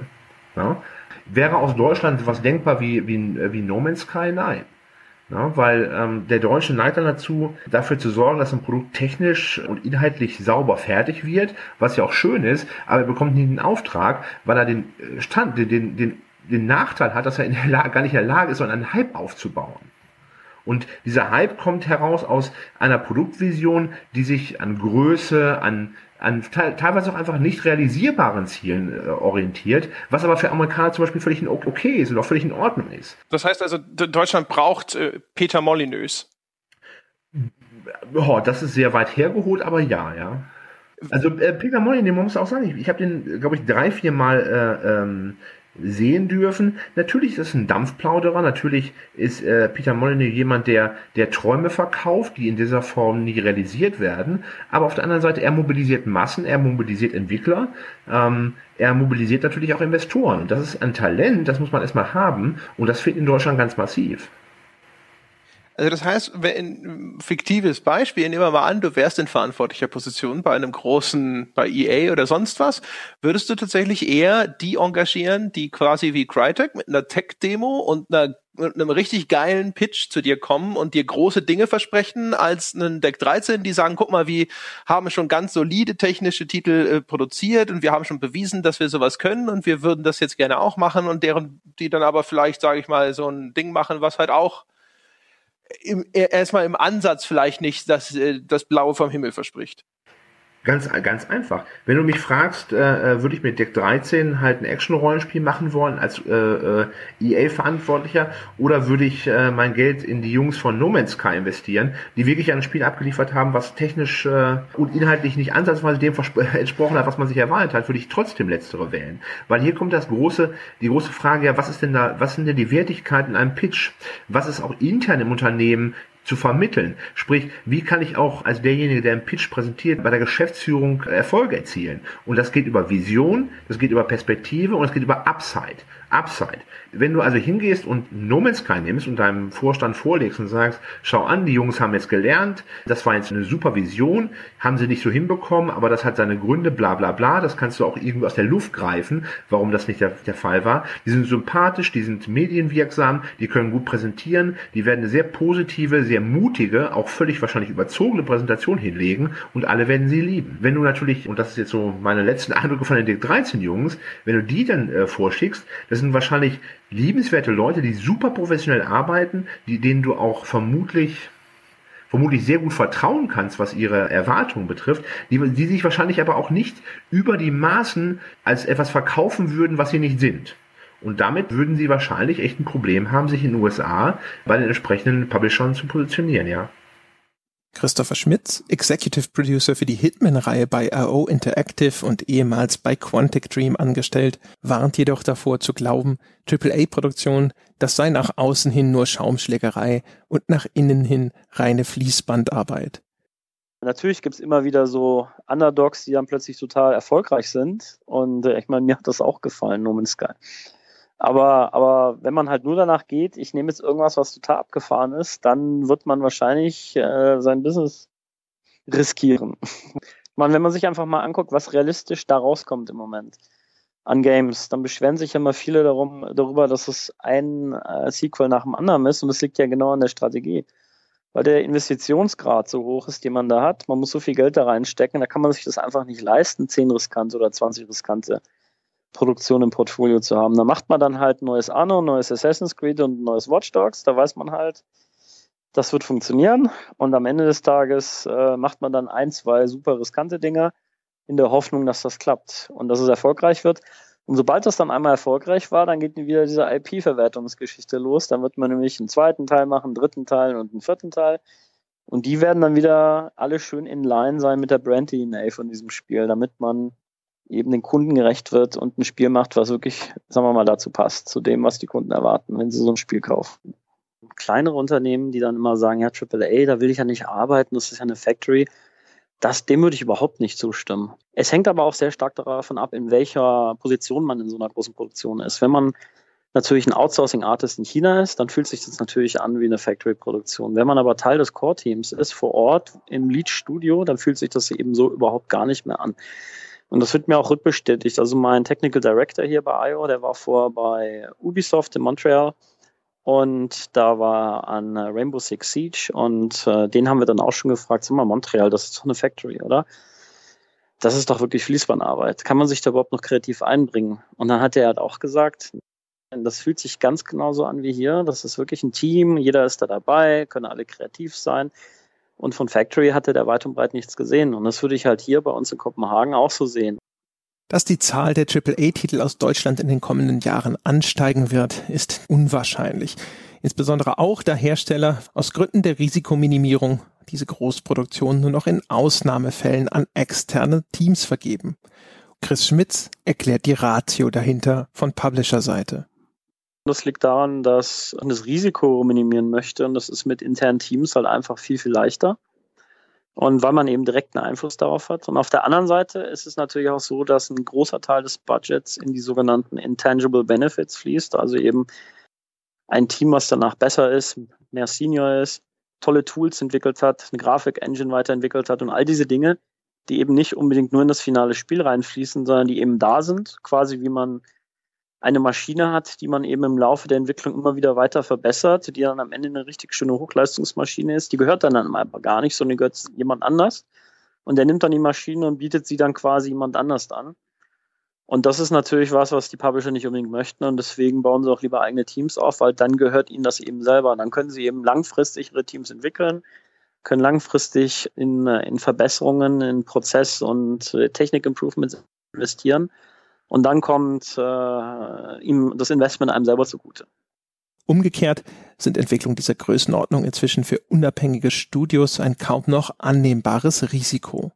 Ja? Wäre aus Deutschland was denkbar wie, wie, wie No Man's Sky? Nein. Ja, weil ähm, der Deutsche neigt dann dazu, dafür zu sorgen, dass ein Produkt technisch und inhaltlich sauber fertig wird, was ja auch schön ist, aber er bekommt nie den Auftrag, weil er den äh, Stand, den, den, den, den Nachteil hat, dass er in der Lage, gar nicht in der Lage ist, sondern einen Hype aufzubauen. Und dieser Hype kommt heraus aus einer Produktvision, die sich an Größe, an an teilweise auch einfach nicht realisierbaren Zielen äh, orientiert, was aber für Amerikaner zum Beispiel völlig okay ist und auch völlig in Ordnung ist. Das heißt also, Deutschland braucht äh, Peter Molyneux. Oh, das ist sehr weit hergeholt, aber ja, ja. Also äh, Peter Molyneux, man muss auch sagen, ich, ich habe den, glaube ich, drei, vier Mal äh, ähm, sehen dürfen. Natürlich ist es ein Dampfplauderer, natürlich ist äh, Peter Molyneux jemand, der, der Träume verkauft, die in dieser Form nie realisiert werden. Aber auf der anderen Seite, er mobilisiert Massen, er mobilisiert Entwickler, ähm, er mobilisiert natürlich auch Investoren. Und das ist ein Talent, das muss man erstmal haben. Und das fehlt in Deutschland ganz massiv. Also das heißt, wenn fiktives Beispiel, nehmen wir mal an, du wärst in verantwortlicher Position bei einem großen, bei EA oder sonst was, würdest du tatsächlich eher die engagieren, die quasi wie Crytek mit einer Tech-Demo und einer mit einem richtig geilen Pitch zu dir kommen und dir große Dinge versprechen, als einen Deck 13, die sagen, guck mal, wir haben schon ganz solide technische Titel äh, produziert und wir haben schon bewiesen, dass wir sowas können und wir würden das jetzt gerne auch machen und deren, die dann aber vielleicht, sage ich mal, so ein Ding machen, was halt auch im, erstmal im Ansatz vielleicht nicht das, äh, das Blaue vom Himmel verspricht. Ganz, ganz einfach. Wenn du mich fragst, äh, äh würde ich mit Deck 13 halt ein Action-Rollenspiel machen wollen als äh, äh, EA-Verantwortlicher oder würde ich äh, mein Geld in die Jungs von No Man's Sky investieren, die wirklich ein Spiel abgeliefert haben, was technisch äh, und inhaltlich nicht ansatzweise dem entsprochen hat, was man sich erwartet hat, würde ich trotzdem letztere wählen. Weil hier kommt das große, die große Frage, ja, was ist denn da, was sind denn die Wertigkeiten in einem Pitch? Was ist auch intern im Unternehmen zu vermitteln. Sprich, wie kann ich auch als derjenige, der einen Pitch präsentiert, bei der Geschäftsführung Erfolge erzielen? Und das geht über Vision, das geht über Perspektive und das geht über Upside. Upside. Wenn du also hingehst und No Man's Sky nimmst und deinem Vorstand vorlegst und sagst, schau an, die Jungs haben jetzt gelernt, das war jetzt eine super Vision, haben sie nicht so hinbekommen, aber das hat seine Gründe, bla bla bla, das kannst du auch irgendwie aus der Luft greifen, warum das nicht der, der Fall war. Die sind sympathisch, die sind medienwirksam, die können gut präsentieren, die werden eine sehr positive, sehr mutige, auch völlig wahrscheinlich überzogene Präsentation hinlegen und alle werden sie lieben. Wenn du natürlich, und das ist jetzt so meine letzten Eindrücke von den Dick 13 Jungs, wenn du die dann äh, vorschickst, das sind wahrscheinlich liebenswerte Leute, die super professionell arbeiten, die, denen du auch vermutlich vermutlich sehr gut vertrauen kannst, was ihre Erwartungen betrifft, die, die sich wahrscheinlich aber auch nicht über die Maßen als etwas verkaufen würden, was sie nicht sind. Und damit würden sie wahrscheinlich echt ein Problem haben, sich in den USA bei den entsprechenden Publishern zu positionieren, ja. Christopher Schmitz, Executive Producer für die Hitman-Reihe bei AO Interactive und ehemals bei Quantic Dream angestellt, warnt jedoch davor zu glauben, AAA-Produktion, das sei nach außen hin nur Schaumschlägerei und nach innen hin reine Fließbandarbeit. Natürlich gibt's immer wieder so Underdogs, die dann plötzlich total erfolgreich sind. Und äh, ich meine, mir hat das auch gefallen, No Man's Sky. Aber, aber wenn man halt nur danach geht, ich nehme jetzt irgendwas, was total abgefahren ist, dann wird man wahrscheinlich äh, sein Business riskieren. man, wenn man sich einfach mal anguckt, was realistisch da rauskommt im Moment an Games, dann beschweren sich immer viele darum, darüber, dass es ein äh, Sequel nach dem anderen ist und das liegt ja genau an der Strategie. Weil der Investitionsgrad so hoch ist, den man da hat, man muss so viel Geld da reinstecken, da kann man sich das einfach nicht leisten, 10 riskante oder 20 riskante Produktion im Portfolio zu haben. Da macht man dann halt neues Anno, neues Assassin's Creed und neues Watch Dogs. Da weiß man halt, das wird funktionieren. Und am Ende des Tages äh, macht man dann ein, zwei super riskante Dinger in der Hoffnung, dass das klappt und dass es erfolgreich wird. Und sobald das dann einmal erfolgreich war, dann geht wieder diese IP-Verwertungsgeschichte los. Dann wird man nämlich einen zweiten Teil machen, einen dritten Teil und einen vierten Teil. Und die werden dann wieder alle schön in Line sein mit der Brand DNA von diesem Spiel, damit man eben den Kunden gerecht wird und ein Spiel macht, was wirklich, sagen wir mal, dazu passt, zu dem, was die Kunden erwarten, wenn sie so ein Spiel kaufen. Kleinere Unternehmen, die dann immer sagen, ja, AAA, da will ich ja nicht arbeiten, das ist ja eine Factory, das, dem würde ich überhaupt nicht zustimmen. Es hängt aber auch sehr stark davon ab, in welcher Position man in so einer großen Produktion ist. Wenn man natürlich ein Outsourcing-Artist in China ist, dann fühlt sich das natürlich an wie eine Factory-Produktion. Wenn man aber Teil des Core-Teams ist, vor Ort im Lead-Studio, dann fühlt sich das eben so überhaupt gar nicht mehr an. Und das wird mir auch rückbestätigt. Also mein Technical Director hier bei IO, der war vor bei Ubisoft in Montreal und da war an Rainbow Six Siege und äh, den haben wir dann auch schon gefragt, sag mal, Montreal, das ist doch eine Factory, oder? Das ist doch wirklich Fließbandarbeit. Kann man sich da überhaupt noch kreativ einbringen? Und dann hat er halt auch gesagt, das fühlt sich ganz genauso an wie hier. Das ist wirklich ein Team, jeder ist da dabei, können alle kreativ sein. Und von Factory hatte der weit und breit nichts gesehen. Und das würde ich halt hier bei uns in Kopenhagen auch so sehen. Dass die Zahl der AAA-Titel aus Deutschland in den kommenden Jahren ansteigen wird, ist unwahrscheinlich. Insbesondere auch, da Hersteller aus Gründen der Risikominimierung diese Großproduktion nur noch in Ausnahmefällen an externe Teams vergeben. Chris Schmitz erklärt die Ratio dahinter von Publisher-Seite. Das liegt daran, dass man das Risiko minimieren möchte und das ist mit internen Teams halt einfach viel, viel leichter. Und weil man eben direkten Einfluss darauf hat. Und auf der anderen Seite ist es natürlich auch so, dass ein großer Teil des Budgets in die sogenannten Intangible Benefits fließt, also eben ein Team, was danach besser ist, mehr Senior ist, tolle Tools entwickelt hat, eine Grafik-Engine weiterentwickelt hat und all diese Dinge, die eben nicht unbedingt nur in das finale Spiel reinfließen, sondern die eben da sind, quasi wie man eine Maschine hat, die man eben im Laufe der Entwicklung immer wieder weiter verbessert, die dann am Ende eine richtig schöne Hochleistungsmaschine ist. Die gehört dann aber gar nicht, sondern die gehört jemand anders. Und der nimmt dann die Maschine und bietet sie dann quasi jemand anders an. Und das ist natürlich was, was die Publisher nicht unbedingt möchten. Und deswegen bauen sie auch lieber eigene Teams auf, weil dann gehört ihnen das eben selber. Dann können sie eben langfristig ihre Teams entwickeln, können langfristig in, in Verbesserungen, in Prozess- und äh, Technik-Improvements investieren und dann kommt äh, ihm das Investment einem selber zugute. Umgekehrt sind Entwicklungen dieser Größenordnung inzwischen für unabhängige Studios ein kaum noch annehmbares Risiko.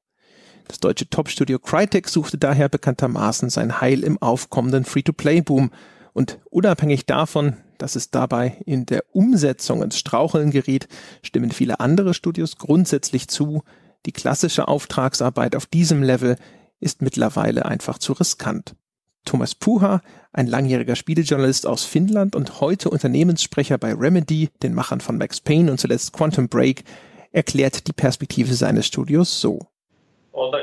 Das deutsche Top-Studio Crytek suchte daher bekanntermaßen sein Heil im aufkommenden Free-to-Play-Boom und unabhängig davon, dass es dabei in der Umsetzung ins Straucheln geriet, stimmen viele andere Studios grundsätzlich zu, die klassische Auftragsarbeit auf diesem Level ist mittlerweile einfach zu riskant. Thomas Puha, ein langjähriger Spielejournalist aus Finnland und heute Unternehmenssprecher bei Remedy, den Machern von Max Payne und zuletzt Quantum Break, erklärt die Perspektive seines Studios so. Also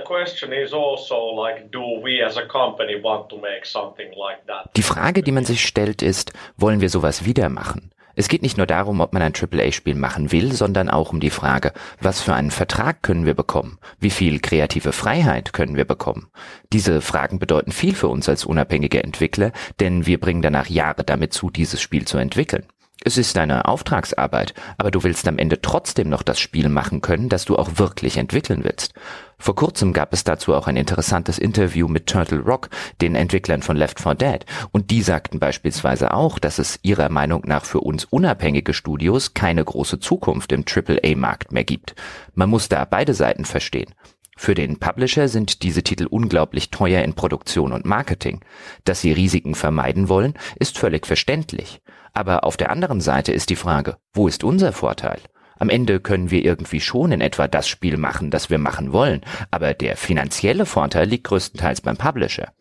die Frage, die man sich stellt, ist, wollen wir sowas wieder machen? Es geht nicht nur darum, ob man ein AAA-Spiel machen will, sondern auch um die Frage, was für einen Vertrag können wir bekommen? Wie viel kreative Freiheit können wir bekommen? Diese Fragen bedeuten viel für uns als unabhängige Entwickler, denn wir bringen danach Jahre damit zu, dieses Spiel zu entwickeln. Es ist eine Auftragsarbeit, aber du willst am Ende trotzdem noch das Spiel machen können, das du auch wirklich entwickeln willst. Vor kurzem gab es dazu auch ein interessantes Interview mit Turtle Rock, den Entwicklern von Left 4 Dead, und die sagten beispielsweise auch, dass es ihrer Meinung nach für uns unabhängige Studios keine große Zukunft im AAA-Markt mehr gibt. Man muss da beide Seiten verstehen. Für den Publisher sind diese Titel unglaublich teuer in Produktion und Marketing. Dass sie Risiken vermeiden wollen, ist völlig verständlich. Aber auf der anderen Seite ist die Frage, wo ist unser Vorteil? Am Ende können wir irgendwie schon in etwa das Spiel machen, das wir machen wollen, aber der finanzielle Vorteil liegt größtenteils beim Publisher.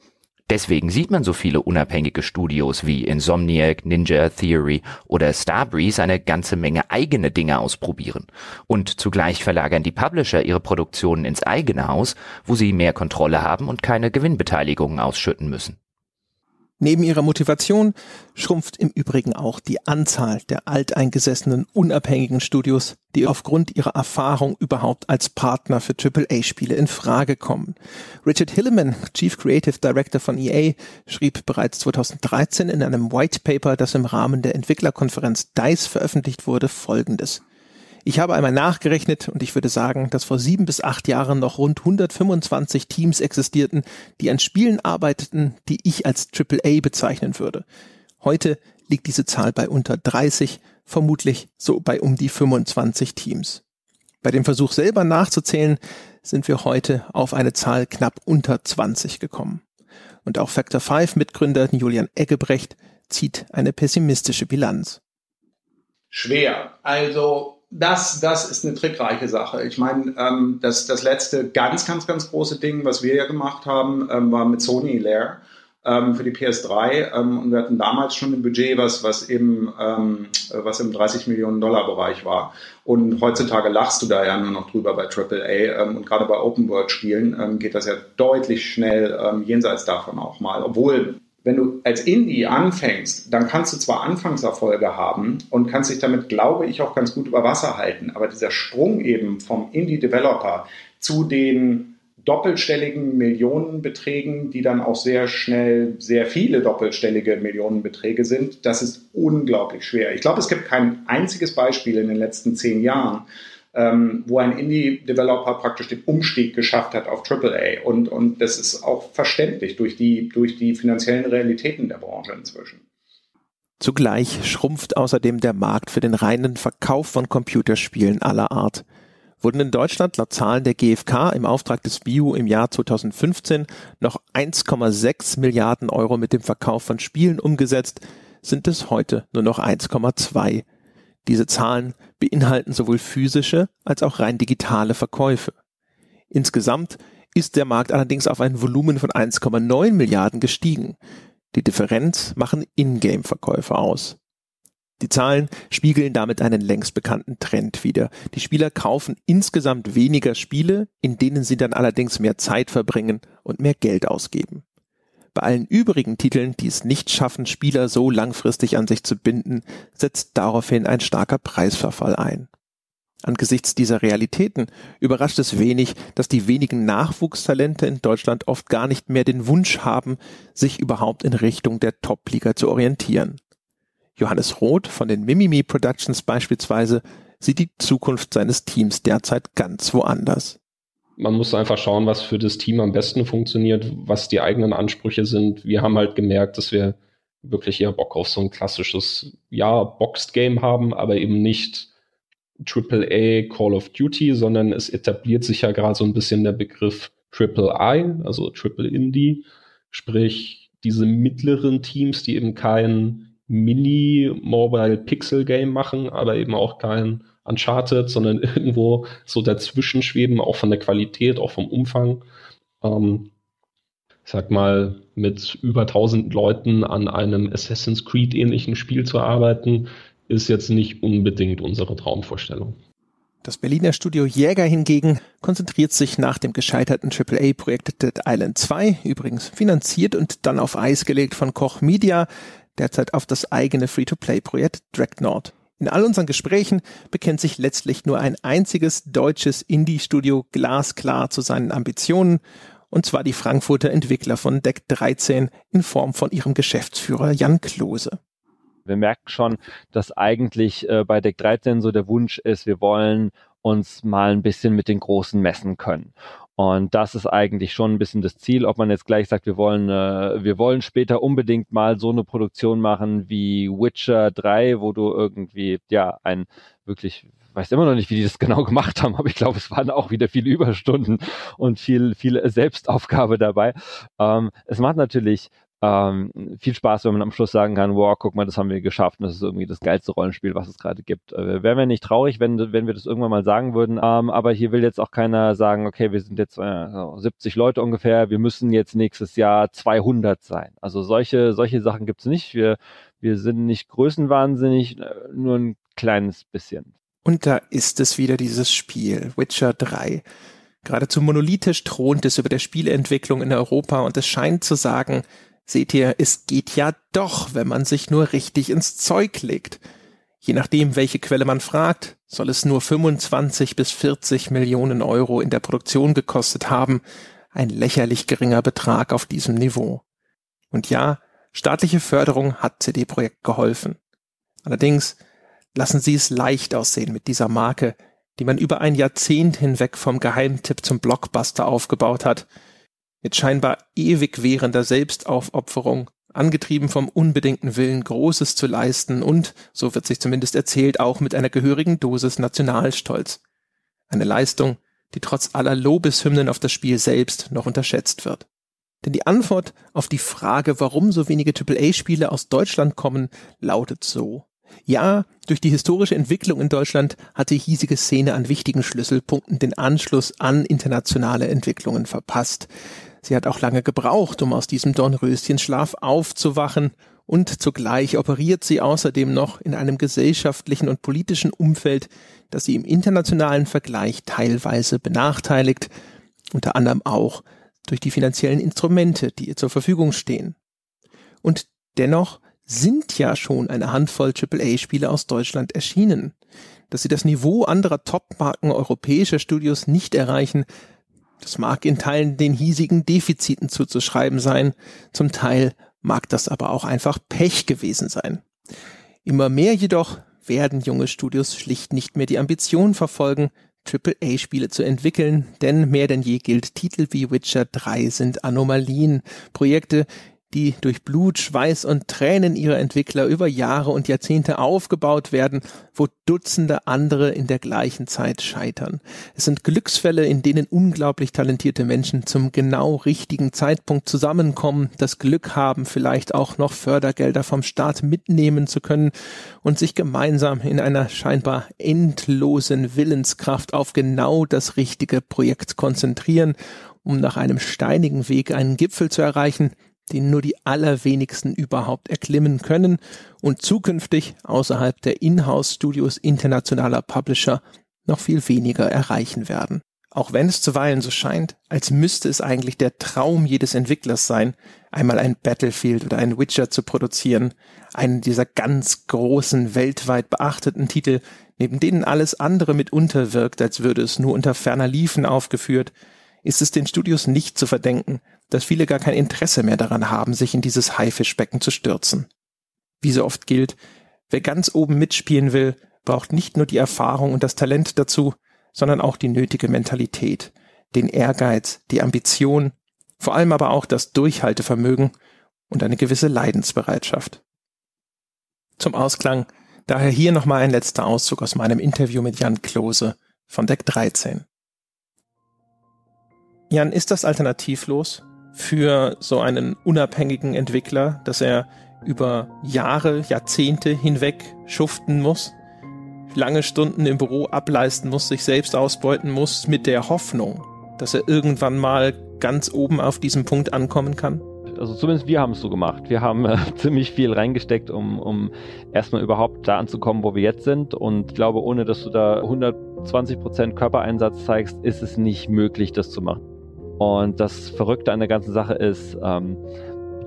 Deswegen sieht man so viele unabhängige Studios wie Insomniac, Ninja Theory oder Starbreeze eine ganze Menge eigene Dinge ausprobieren. Und zugleich verlagern die Publisher ihre Produktionen ins eigene Haus, wo sie mehr Kontrolle haben und keine Gewinnbeteiligungen ausschütten müssen. Neben ihrer Motivation schrumpft im Übrigen auch die Anzahl der alteingesessenen unabhängigen Studios, die aufgrund ihrer Erfahrung überhaupt als Partner für AAA-Spiele in Frage kommen. Richard Hilleman, Chief Creative Director von EA, schrieb bereits 2013 in einem White Paper, das im Rahmen der Entwicklerkonferenz DICE veröffentlicht wurde, Folgendes. Ich habe einmal nachgerechnet und ich würde sagen, dass vor sieben bis acht Jahren noch rund 125 Teams existierten, die an Spielen arbeiteten, die ich als AAA bezeichnen würde. Heute liegt diese Zahl bei unter 30, vermutlich so bei um die 25 Teams. Bei dem Versuch selber nachzuzählen, sind wir heute auf eine Zahl knapp unter 20 gekommen. Und auch Factor 5 Mitgründer Julian Eggebrecht zieht eine pessimistische Bilanz. Schwer. Also das, das ist eine trickreiche Sache. Ich meine, ähm, das, das letzte ganz, ganz, ganz große Ding, was wir ja gemacht haben, ähm, war mit Sony Lair ähm, für die PS3. Ähm, und wir hatten damals schon ein Budget, was, was, eben, ähm, was im 30 Millionen Dollar Bereich war. Und heutzutage lachst du da ja nur noch drüber bei AAA. Ähm, und gerade bei Open World Spielen ähm, geht das ja deutlich schnell jenseits davon auch mal. Obwohl wenn du als Indie anfängst, dann kannst du zwar Anfangserfolge haben und kannst dich damit, glaube ich, auch ganz gut über Wasser halten, aber dieser Sprung eben vom Indie-Developer zu den doppelstelligen Millionenbeträgen, die dann auch sehr schnell sehr viele doppelstellige Millionenbeträge sind, das ist unglaublich schwer. Ich glaube, es gibt kein einziges Beispiel in den letzten zehn Jahren, ähm, wo ein Indie-Developer praktisch den Umstieg geschafft hat auf AAA. Und, und das ist auch verständlich durch die, durch die finanziellen Realitäten der Branche inzwischen. Zugleich schrumpft außerdem der Markt für den reinen Verkauf von Computerspielen aller Art wurden in Deutschland laut Zahlen der GfK im Auftrag des BIU im Jahr 2015 noch 1,6 Milliarden Euro mit dem Verkauf von Spielen umgesetzt, sind es heute nur noch 1,2. Diese Zahlen beinhalten sowohl physische als auch rein digitale Verkäufe. Insgesamt ist der Markt allerdings auf ein Volumen von 1,9 Milliarden gestiegen. Die Differenz machen Ingame-Verkäufe aus. Die Zahlen spiegeln damit einen längst bekannten Trend wider. Die Spieler kaufen insgesamt weniger Spiele, in denen sie dann allerdings mehr Zeit verbringen und mehr Geld ausgeben. Bei allen übrigen Titeln, die es nicht schaffen, Spieler so langfristig an sich zu binden, setzt daraufhin ein starker Preisverfall ein. Angesichts dieser Realitäten überrascht es wenig, dass die wenigen Nachwuchstalente in Deutschland oft gar nicht mehr den Wunsch haben, sich überhaupt in Richtung der Top-Liga zu orientieren. Johannes Roth von den Mimimi Productions beispielsweise sieht die Zukunft seines Teams derzeit ganz woanders. Man muss einfach schauen, was für das Team am besten funktioniert, was die eigenen Ansprüche sind. Wir haben halt gemerkt, dass wir wirklich eher Bock auf so ein klassisches, ja, Boxed Game haben, aber eben nicht AAA Call of Duty, sondern es etabliert sich ja gerade so ein bisschen der Begriff Triple I, also Triple Indie, sprich diese mittleren Teams, die eben kein Mini-Mobile-Pixel-Game machen, aber eben auch kein Uncharted, sondern irgendwo so dazwischen schweben, auch von der Qualität, auch vom Umfang. Ähm, ich sag mal, mit über 1000 Leuten an einem Assassin's Creed-ähnlichen Spiel zu arbeiten, ist jetzt nicht unbedingt unsere Traumvorstellung. Das Berliner Studio Jäger hingegen konzentriert sich nach dem gescheiterten AAA-Projekt Dead Island 2, übrigens finanziert und dann auf Eis gelegt von Koch Media, derzeit auf das eigene Free-to-Play-Projekt Dreadnought. In all unseren Gesprächen bekennt sich letztlich nur ein einziges deutsches Indie-Studio glasklar zu seinen Ambitionen, und zwar die Frankfurter Entwickler von Deck 13 in Form von ihrem Geschäftsführer Jan Klose. Wir merken schon, dass eigentlich äh, bei Deck 13 so der Wunsch ist, wir wollen uns mal ein bisschen mit den Großen messen können. Und das ist eigentlich schon ein bisschen das Ziel, ob man jetzt gleich sagt, wir wollen, äh, wir wollen später unbedingt mal so eine Produktion machen wie Witcher 3, wo du irgendwie, ja, ein wirklich, weiß immer noch nicht, wie die das genau gemacht haben, aber ich glaube, es waren auch wieder viele Überstunden und viel, viel Selbstaufgabe dabei. Ähm, es macht natürlich ähm, viel Spaß, wenn man am Schluss sagen kann, wow, guck mal, das haben wir geschafft und das ist irgendwie das geilste Rollenspiel, was es gerade gibt. Äh, Wären wir nicht traurig, wenn, wenn wir das irgendwann mal sagen würden, ähm, aber hier will jetzt auch keiner sagen, okay, wir sind jetzt äh, 70 Leute ungefähr, wir müssen jetzt nächstes Jahr 200 sein. Also solche, solche Sachen gibt's nicht. Wir, wir sind nicht größenwahnsinnig, äh, nur ein kleines bisschen. Und da ist es wieder dieses Spiel, Witcher 3. Geradezu monolithisch thront es über der Spieleentwicklung in Europa und es scheint zu sagen, Seht ihr, es geht ja doch, wenn man sich nur richtig ins Zeug legt. Je nachdem, welche Quelle man fragt, soll es nur 25 bis 40 Millionen Euro in der Produktion gekostet haben, ein lächerlich geringer Betrag auf diesem Niveau. Und ja, staatliche Förderung hat CD-Projekt geholfen. Allerdings lassen Sie es leicht aussehen mit dieser Marke, die man über ein Jahrzehnt hinweg vom Geheimtipp zum Blockbuster aufgebaut hat – mit scheinbar ewig währender Selbstaufopferung, angetrieben vom unbedingten Willen, Großes zu leisten und, so wird sich zumindest erzählt, auch mit einer gehörigen Dosis Nationalstolz. Eine Leistung, die trotz aller Lobeshymnen auf das Spiel selbst noch unterschätzt wird. Denn die Antwort auf die Frage, warum so wenige AAA-Spiele aus Deutschland kommen, lautet so. Ja, durch die historische Entwicklung in Deutschland hat die hiesige Szene an wichtigen Schlüsselpunkten den Anschluss an internationale Entwicklungen verpasst. Sie hat auch lange gebraucht, um aus diesem Dornröschenschlaf aufzuwachen und zugleich operiert sie außerdem noch in einem gesellschaftlichen und politischen Umfeld, das sie im internationalen Vergleich teilweise benachteiligt, unter anderem auch durch die finanziellen Instrumente, die ihr zur Verfügung stehen. Und dennoch sind ja schon eine Handvoll AAA-Spiele aus Deutschland erschienen. Dass sie das Niveau anderer Top-Marken europäischer Studios nicht erreichen, das mag in Teilen den hiesigen Defiziten zuzuschreiben sein, zum Teil mag das aber auch einfach Pech gewesen sein. Immer mehr jedoch werden junge Studios schlicht nicht mehr die Ambition verfolgen, AAA-Spiele zu entwickeln, denn mehr denn je gilt, Titel wie Witcher 3 sind Anomalien, Projekte, die durch Blut, Schweiß und Tränen ihrer Entwickler über Jahre und Jahrzehnte aufgebaut werden, wo Dutzende andere in der gleichen Zeit scheitern. Es sind Glücksfälle, in denen unglaublich talentierte Menschen zum genau richtigen Zeitpunkt zusammenkommen, das Glück haben, vielleicht auch noch Fördergelder vom Staat mitnehmen zu können und sich gemeinsam in einer scheinbar endlosen Willenskraft auf genau das richtige Projekt konzentrieren, um nach einem steinigen Weg einen Gipfel zu erreichen, den nur die allerwenigsten überhaupt erklimmen können und zukünftig außerhalb der Inhouse-Studios internationaler Publisher noch viel weniger erreichen werden. Auch wenn es zuweilen so scheint, als müsste es eigentlich der Traum jedes Entwicklers sein, einmal ein Battlefield oder ein Witcher zu produzieren, einen dieser ganz großen, weltweit beachteten Titel, neben denen alles andere mitunter wirkt, als würde es nur unter ferner Liefen aufgeführt, ist es den Studios nicht zu verdenken, dass viele gar kein Interesse mehr daran haben, sich in dieses Haifischbecken zu stürzen. Wie so oft gilt, wer ganz oben mitspielen will, braucht nicht nur die Erfahrung und das Talent dazu, sondern auch die nötige Mentalität, den Ehrgeiz, die Ambition, vor allem aber auch das Durchhaltevermögen und eine gewisse Leidensbereitschaft. Zum Ausklang daher hier nochmal ein letzter Auszug aus meinem Interview mit Jan Klose von Deck 13. Jan, ist das alternativlos? Für so einen unabhängigen Entwickler, dass er über Jahre, Jahrzehnte hinweg schuften muss, lange Stunden im Büro ableisten muss, sich selbst ausbeuten muss, mit der Hoffnung, dass er irgendwann mal ganz oben auf diesem Punkt ankommen kann? Also zumindest wir haben es so gemacht. Wir haben äh, ziemlich viel reingesteckt, um, um erstmal überhaupt da anzukommen, wo wir jetzt sind. Und ich glaube, ohne dass du da 120% Körpereinsatz zeigst, ist es nicht möglich, das zu machen. Und das Verrückte an der ganzen Sache ist, ähm,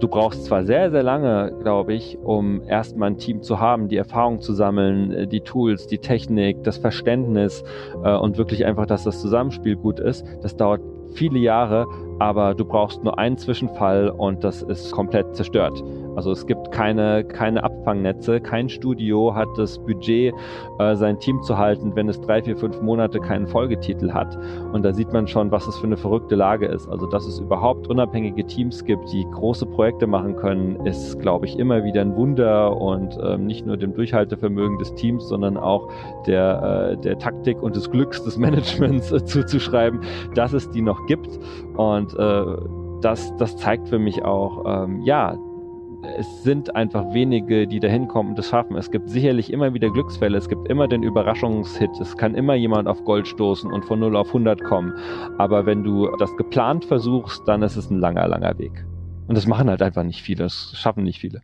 du brauchst zwar sehr, sehr lange, glaube ich, um erstmal ein Team zu haben, die Erfahrung zu sammeln, äh, die Tools, die Technik, das Verständnis äh, und wirklich einfach, dass das Zusammenspiel gut ist. Das dauert viele Jahre, aber du brauchst nur einen Zwischenfall und das ist komplett zerstört. Also es gibt keine, keine Abfangnetze, kein Studio hat das Budget, äh, sein Team zu halten, wenn es drei, vier, fünf Monate keinen Folgetitel hat. Und da sieht man schon, was es für eine verrückte Lage ist. Also dass es überhaupt unabhängige Teams gibt, die große Projekte machen können, ist, glaube ich, immer wieder ein Wunder und ähm, nicht nur dem Durchhaltevermögen des Teams, sondern auch der, äh, der Taktik und des Glücks des Managements äh, zuzuschreiben, dass es die noch gibt. Und äh, das, das zeigt für mich auch, ähm, ja, es sind einfach wenige, die da hinkommen und das schaffen. Es gibt sicherlich immer wieder Glücksfälle, es gibt immer den Überraschungshit, es kann immer jemand auf Gold stoßen und von 0 auf 100 kommen. Aber wenn du das geplant versuchst, dann ist es ein langer, langer Weg. Und das machen halt einfach nicht viele, das schaffen nicht viele.